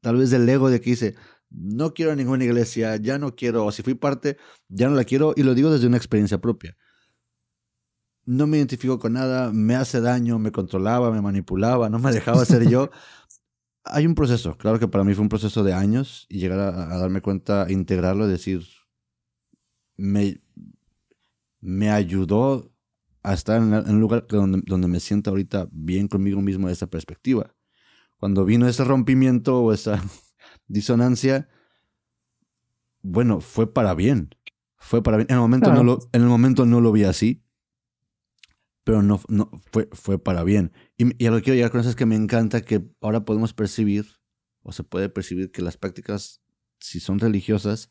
tal vez del ego de que dice, no quiero ninguna iglesia, ya no quiero, o si fui parte, ya no la quiero, y lo digo desde una experiencia propia. No me identifico con nada, me hace daño, me controlaba, me manipulaba, no me dejaba ser yo. Hay un proceso, claro que para mí fue un proceso de años y llegar a, darme cuenta, integrarlo y decir, me, me ayudó a estar en, un lugar donde, donde me siento ahorita bien conmigo mismo de esa perspectiva. Cuando vino ese rompimiento o esa disonancia, bueno, fue para bien. Fue para bien. En el momento, no, lo, en el momento no lo vi así, pero no, no fue, fue para bien. Y, a lo que quiero llegar con eso es que me encanta que ahora podemos percibir, o se puede percibir que las prácticas, si son religiosas,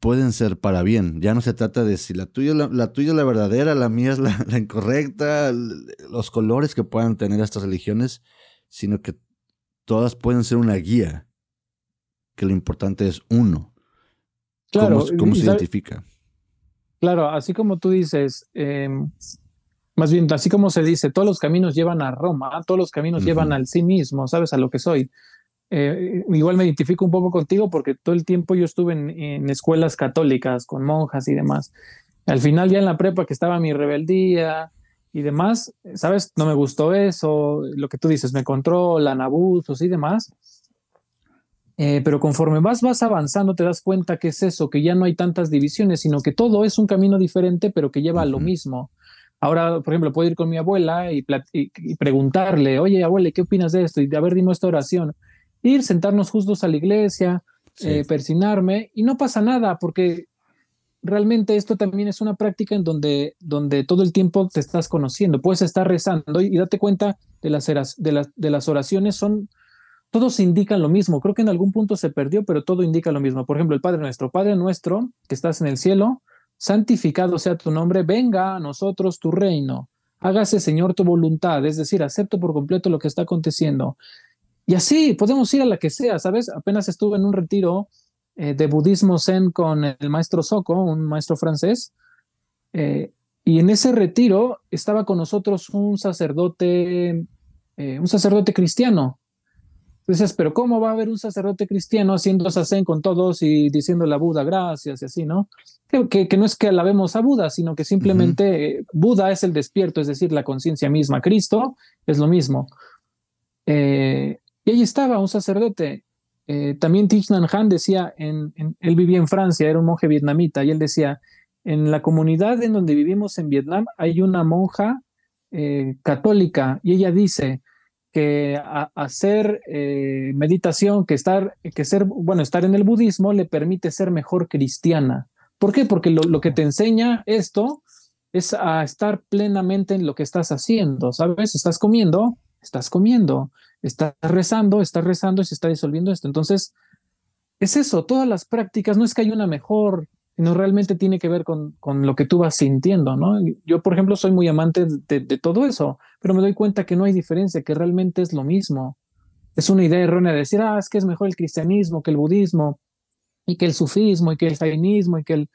pueden ser para bien. Ya no se trata de si la tuya, la, tuya es la verdadera, la mía es la, la, incorrecta, los colores que puedan tener estas religiones, sino que todas pueden ser una guía, que lo importante es uno. Claro, ¿Cómo, se identifica? Claro, así como tú dices, em, más bien, así como se dice, todos los caminos llevan a Roma, todos los caminos llevan al sí mismo, ¿sabes? A lo que soy. Eh, igual me identifico un poco contigo porque todo el tiempo yo estuve en, escuelas católicas con monjas y demás. Al final ya en la prepa que estaba mi rebeldía y demás, ¿sabes? No me gustó eso, lo que tú dices, me controlan, abusos y demás. Eh, pero conforme vas, vas avanzando, te das cuenta que es eso, que ya no hay tantas divisiones, sino que todo es un camino diferente, pero que lleva a lo mismo. Ahora, por ejemplo, puedo ir con mi abuela y, preguntarle, oye, abuela, ¿qué opinas de esto? Y de haber dime esta oración ir, sentarnos justos a la iglesia, eh, persinarme y no pasa nada porque realmente esto también es una práctica en donde, donde todo el tiempo te estás conociendo, puedes estar rezando y, date cuenta de las, de, las, de las oraciones son, todos indican lo mismo, creo que en algún punto se perdió, pero todo indica lo mismo. Por ejemplo, el Padre nuestro, Padre nuestro, que estás en el cielo, santificado sea tu nombre, venga a nosotros tu reino. Hágase, Señor, tu voluntad, es decir, acepto por completo lo que está aconteciendo. Y así podemos ir a la que sea, ¿sabes? Apenas estuve en un retiro eh, de budismo zen con el maestro Soko, un maestro francés, eh, y en ese retiro estaba con nosotros un sacerdote, eh, un sacerdote cristiano. Entonces, pero ¿cómo va a haber un sacerdote cristiano haciendo zen con todos y diciendo a Buda gracias y así, ¿no? Que, que, no es que alabemos a Buda, sino que simplemente Buda es el despierto, es decir, la conciencia misma. Cristo es lo mismo. Eh, y ahí estaba un sacerdote. Eh, también Thich Nhat Hanh decía, en, él vivía en Francia, era un monje vietnamita, y él decía, en la comunidad en donde vivimos en Vietnam hay una monja eh, católica y ella dice que hacer eh, meditación, que estar, que ser, bueno, estar en el budismo le permite ser mejor cristiana. ¿Por qué? Porque lo, lo que te enseña esto es a estar plenamente en lo que estás haciendo, ¿sabes? Estás comiendo, estás comiendo está rezando, está rezando y se está disolviendo esto. Entonces, es eso, todas las prácticas, no es que hay una mejor, sino realmente tiene que ver con, con lo que tú vas sintiendo, ¿no? Yo, por ejemplo, soy muy amante de, todo eso, pero me doy cuenta que no hay diferencia, que realmente es lo mismo. Es una idea errónea de decir, ah, es que es mejor el cristianismo que el budismo, y que el sufismo, y que el jainismo, y que el...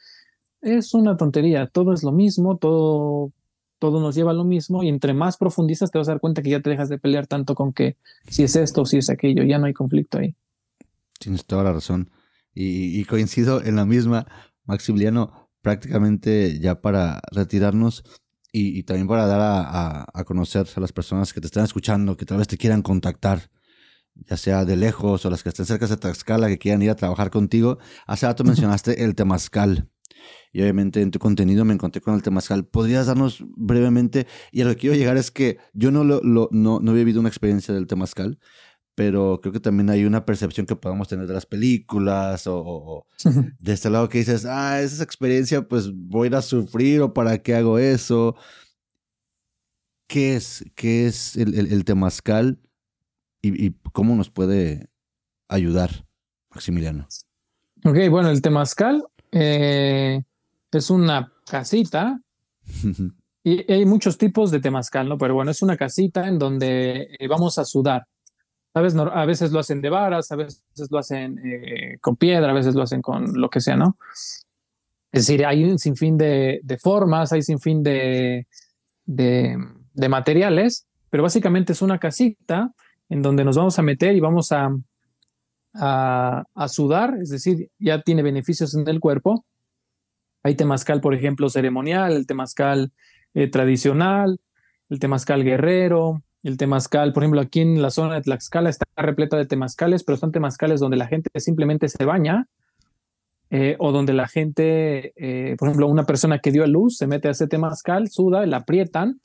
Es una tontería, todo es lo mismo, todo todo nos lleva a lo mismo y entre más profundizas te vas a dar cuenta que ya te dejas de pelear tanto con que si es esto o si es aquello, ya no hay conflicto ahí. Tienes toda la razón. Y, coincido en la misma, Maximiliano, prácticamente ya para retirarnos y, también para dar a, conocer a las personas que te están escuchando, que tal vez te quieran contactar, ya sea de lejos o las que estén cerca de Tlaxcala, que quieran ir a trabajar contigo. Hace rato mencionaste el temazcal y obviamente en tu contenido me encontré con el temazcal. ¿Podrías darnos brevemente? Y a lo que quiero llegar es que yo no, lo, no, no había vivido una experiencia del temazcal, pero creo que también hay una percepción que podemos tener de las películas o, de este lado que dices, ah, esa experiencia, pues voy a ir a sufrir o para qué hago eso. ¿Qué es, qué es el, el, temazcal y, y, cómo nos puede ayudar, Maximiliano? Ok, bueno, el temazcal eh, es una casita y hay muchos tipos de temazcal, ¿no? Pero bueno, es una casita en donde eh, vamos a sudar. ¿Sabes? a veces lo hacen de varas, a veces lo hacen eh, con piedra, a veces lo hacen con lo que sea, ¿no? Es decir, hay un sinfín de, formas, hay sinfín de, de, de, materiales, pero básicamente es una casita en donde nos vamos a meter y vamos a, a, a sudar, es decir, ya tiene beneficios en el cuerpo hay temazcal, por ejemplo, ceremonial, el temazcal eh, tradicional, el temazcal guerrero, el temazcal, por ejemplo, aquí en la zona de Tlaxcala está repleta de temazcales, pero son temazcales donde la gente simplemente se baña eh, o donde la gente, eh, por ejemplo, una persona que dio a luz se mete a ese temazcal, suda, la aprietan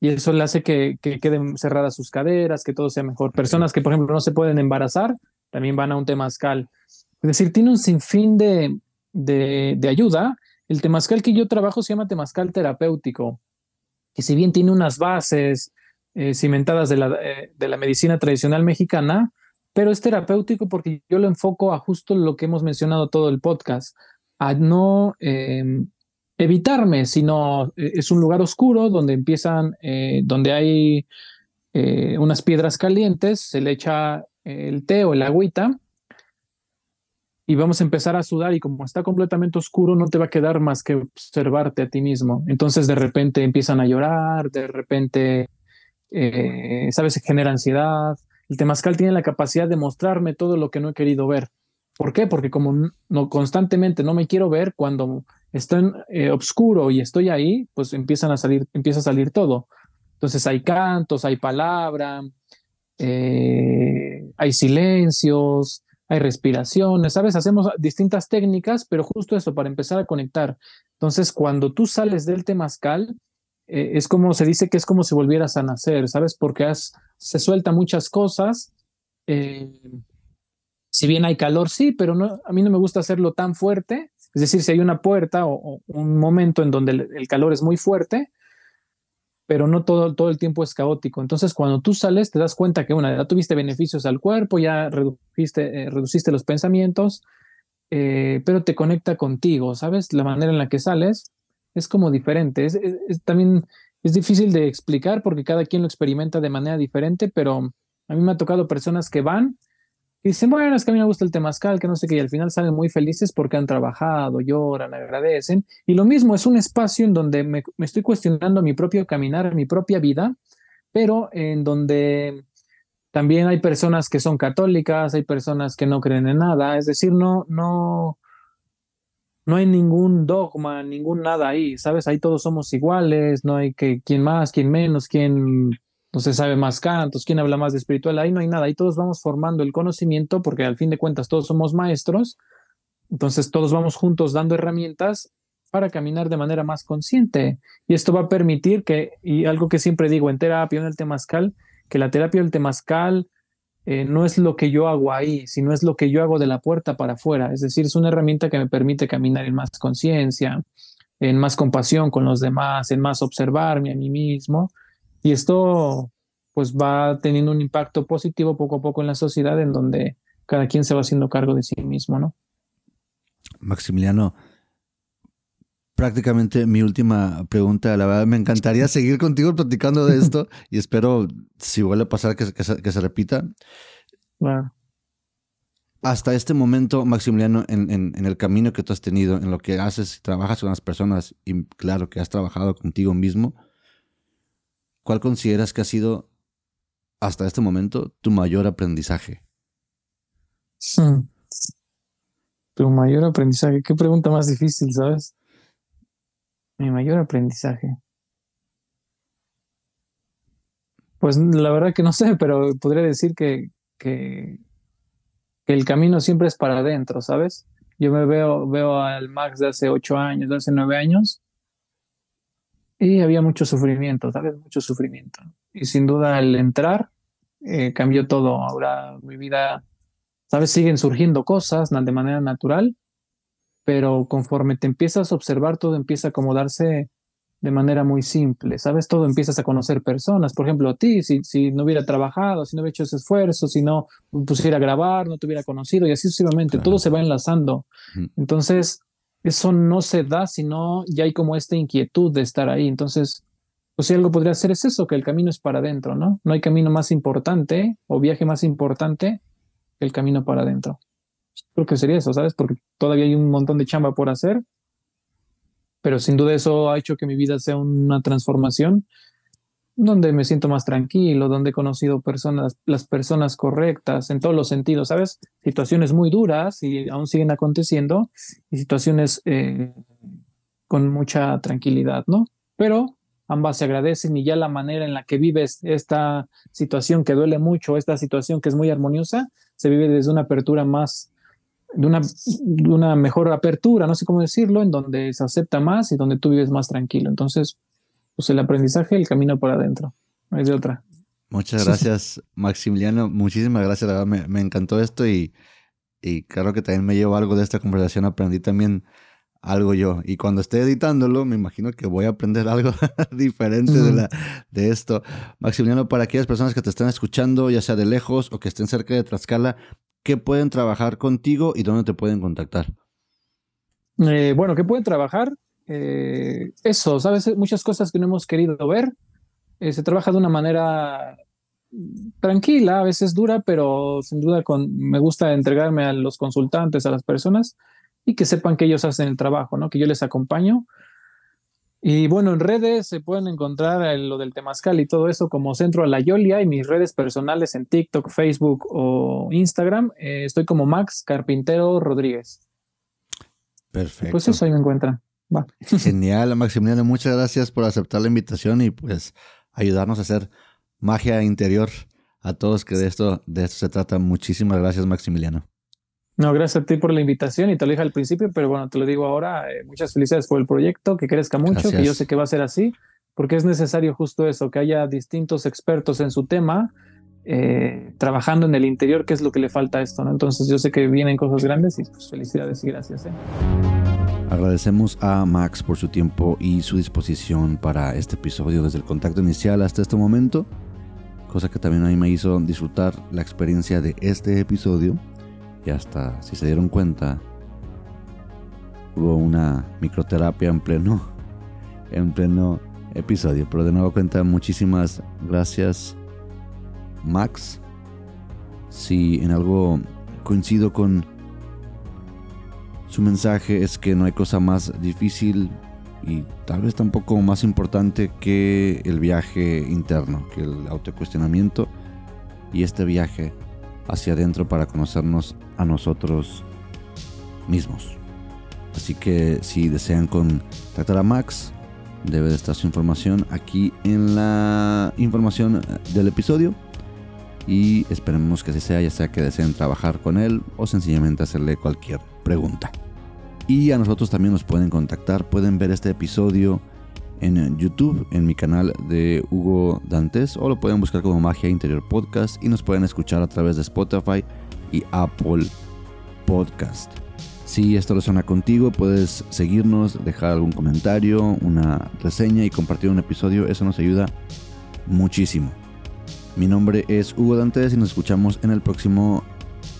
y eso le hace que, queden cerradas sus caderas, que todo sea mejor. Personas que, por ejemplo, no se pueden embarazar, también van a un temazcal. Es decir, tiene un sinfín de, de, ayuda. El temazcal que yo trabajo se llama temazcal terapéutico, que si bien tiene unas bases eh, cimentadas de la, de la medicina tradicional mexicana, pero es terapéutico porque yo lo enfoco a justo lo que hemos mencionado todo el podcast, a no em, evitarme, sino eh, es un lugar oscuro donde empiezan, eh, donde hay eh, unas piedras calientes, se le echa el té o el agüita y vamos a empezar a sudar y como está completamente oscuro no te va a quedar más que observarte a ti mismo. Entonces de repente empiezan a llorar, de repente, sabes, se genera ansiedad, el temazcal tiene la capacidad de mostrarme todo lo que no he querido ver. ¿Por qué? Porque como no constantemente no me quiero ver, cuando estoy eh, oscuro y estoy ahí, pues empiezan a salir, empieza a salir todo. Entonces hay cantos, hay palabra, eh, hay silencios, hay respiraciones, ¿sabes? Hacemos distintas técnicas, pero justo eso, para empezar a conectar. Entonces, cuando tú sales del temazcal, eh, es como se dice que es como si volvieras a nacer, ¿sabes? Porque has, se suelta muchas cosas. Eh, si bien hay calor, sí, pero a mí no me gusta hacerlo tan fuerte. Es decir, si hay una puerta o, un momento en donde el, calor es muy fuerte, pero no todo, todo el tiempo es caótico. Entonces, cuando tú sales, te das cuenta que, una, ya tuviste beneficios al cuerpo, ya redujiste, eh, reduciste los pensamientos, pero te conecta contigo, ¿sabes? La manera en la que sales es como diferente. Es, también es difícil de explicar porque cada quien lo experimenta de manera diferente, pero a mí me ha tocado personas que van y dicen, bueno, es que a mí me gusta el temazcal, que no sé qué, y al final salen muy felices porque han trabajado, lloran, agradecen. Y lo mismo, es un espacio en donde me, me estoy cuestionando mi propio caminar, mi propia vida, pero en donde también hay personas que son católicas, hay personas que no creen en nada, es decir, no, no, no hay ningún dogma, ningún nada ahí, ¿sabes? Ahí todos somos iguales, no hay que quién más, quién menos, quién no se sabe más cantos, quién habla más de espiritual, ahí no hay nada, ahí todos vamos formando el conocimiento porque al fin de cuentas todos somos maestros, entonces todos vamos juntos dando herramientas para caminar de manera más consciente. Y esto va a permitir que, y algo que siempre digo en terapia, en el temazcal, que la terapia del temazcal eh, no es lo que yo hago ahí, sino es lo que yo hago de la puerta para afuera. Es decir, es una herramienta que me permite caminar en más conciencia, en más compasión con los demás, en más observarme a mí mismo. Y esto pues va teniendo un impacto positivo poco a poco en la sociedad en donde cada quien se va haciendo cargo de sí mismo, ¿no? Maximiliano, prácticamente mi última pregunta. La verdad, me encantaría seguir contigo platicando de esto y espero, si vuelve a pasar, que, se, repita. Hasta este momento, Maximiliano, en, el camino que tú has tenido, en lo que haces, trabajas con las personas y claro que has trabajado contigo mismo, ¿cuál consideras que ha sido hasta este momento tu mayor aprendizaje? Tu mayor aprendizaje. Qué pregunta más difícil, ¿sabes? Mi mayor aprendizaje. Pues la verdad que no sé, pero podría decir que, que, el camino siempre es para adentro, ¿sabes? Yo me veo, veo al Max de hace ocho años, de hace nueve años, y había mucho sufrimiento, ¿sabes? Mucho sufrimiento. Y sin duda al entrar eh, cambió todo. Ahora mi vida, ¿sabes? Siguen surgiendo cosas de manera natural, pero conforme te empiezas a observar, todo empieza a acomodarse de manera muy simple, ¿sabes? Todo empiezas a conocer personas. Por ejemplo, a ti, si, si no hubiera trabajado, si no hubiera hecho ese esfuerzo, si no pusiera a grabar, no te hubiera conocido y así sucesivamente, todo se va enlazando. Entonces, eso no se da si no ya hay como esta inquietud de estar ahí. Entonces, pues si algo podría ser es eso, que el camino es para adentro, ¿no? No hay camino más importante o viaje más importante que el camino para adentro creo que sería eso, ¿sabes? Porque todavía hay un montón de chamba por hacer, pero sin duda eso ha hecho que mi vida sea una transformación donde me siento más tranquilo, donde he conocido personas, las personas correctas en todos los sentidos, ¿sabes? Situaciones muy duras y aún siguen aconteciendo y situaciones eh, con mucha tranquilidad, ¿no? Pero ambas se agradecen y ya la manera en la que vives esta situación que duele mucho, esta situación que es muy armoniosa, se vive desde una apertura más de una, de una mejor apertura, no sé cómo decirlo, en donde se acepta más y donde tú vives más tranquilo. Entonces, pues el aprendizaje, el camino por adentro, no es de otra. Muchas gracias, Maximiliano. Muchísimas gracias, la verdad, me, me encantó esto y, y claro que también me llevo algo de esta conversación. Aprendí también algo yo. Y cuando esté editándolo, me imagino que voy a aprender algo diferente de, la, de esto. Maximiliano, para aquellas personas que te están escuchando, ya sea de lejos o que estén cerca de Tlaxcala, ¿qué pueden trabajar contigo y dónde te pueden contactar? Eh, bueno, ¿qué pueden trabajar? Eh, eso, ¿sabes? Muchas cosas que no hemos querido ver. Eh, se trabaja de una manera tranquila, a veces dura, pero sin duda con, me gusta entregarme a los consultantes, a las personas y que sepan que ellos hacen el trabajo, ¿no? Que yo les acompaño. Y bueno, en redes se pueden encontrar lo del Temazcal y todo eso como Centro a la Yolia y mis redes personales en TikTok, Facebook o Instagram. Eh, estoy como Max Carpintero Rodríguez. Perfecto. Pues eso ahí me encuentran. Va. Genial, Maximiliano. Muchas gracias por aceptar la invitación y pues ayudarnos a hacer magia interior a todos que de esto, de esto se trata. Muchísimas gracias, Maximiliano. No, gracias a ti por la invitación y te lo dije al principio, pero bueno, te lo digo ahora. Eh, muchas felicidades por el proyecto, que crezca mucho, que yo sé que va a ser así, porque es necesario justo eso, que haya distintos expertos en su tema, eh, trabajando en el interior, que es lo que le falta a esto, ¿no? Entonces yo sé que vienen cosas grandes y pues felicidades y gracias. ¿eh? Agradecemos a Max por su tiempo y su disposición para este episodio desde el contacto inicial hasta este momento, cosa que también a mí me hizo disfrutar la experiencia de este episodio y hasta, si se dieron cuenta, hubo una microterapia en pleno, en pleno episodio. Pero de nuevo cuenta, muchísimas gracias, Max. Si en algo coincido con su mensaje es que no hay cosa más difícil y tal vez tampoco más importante que el viaje interno, que el autocuestionamiento y este viaje hacia adentro para conocernos a nosotros mismos. Así que si desean contactar a Max, debe de estar su información aquí en la información del episodio. Y esperemos que así sea, ya sea que deseen trabajar con él o sencillamente hacerle cualquier pregunta. Y a nosotros también nos pueden contactar, pueden ver este episodio en YouTube, en mi canal de Hugo Dantes, o lo pueden buscar como Magia Interior Podcast y nos pueden escuchar a través de Spotify y Apple Podcast. Si esto resuena contigo, puedes seguirnos, dejar algún comentario, una reseña y compartir un episodio. Eso nos ayuda muchísimo. Mi nombre es Hugo Dantes y nos escuchamos en el próximo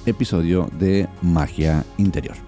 episodio de Magia Interior.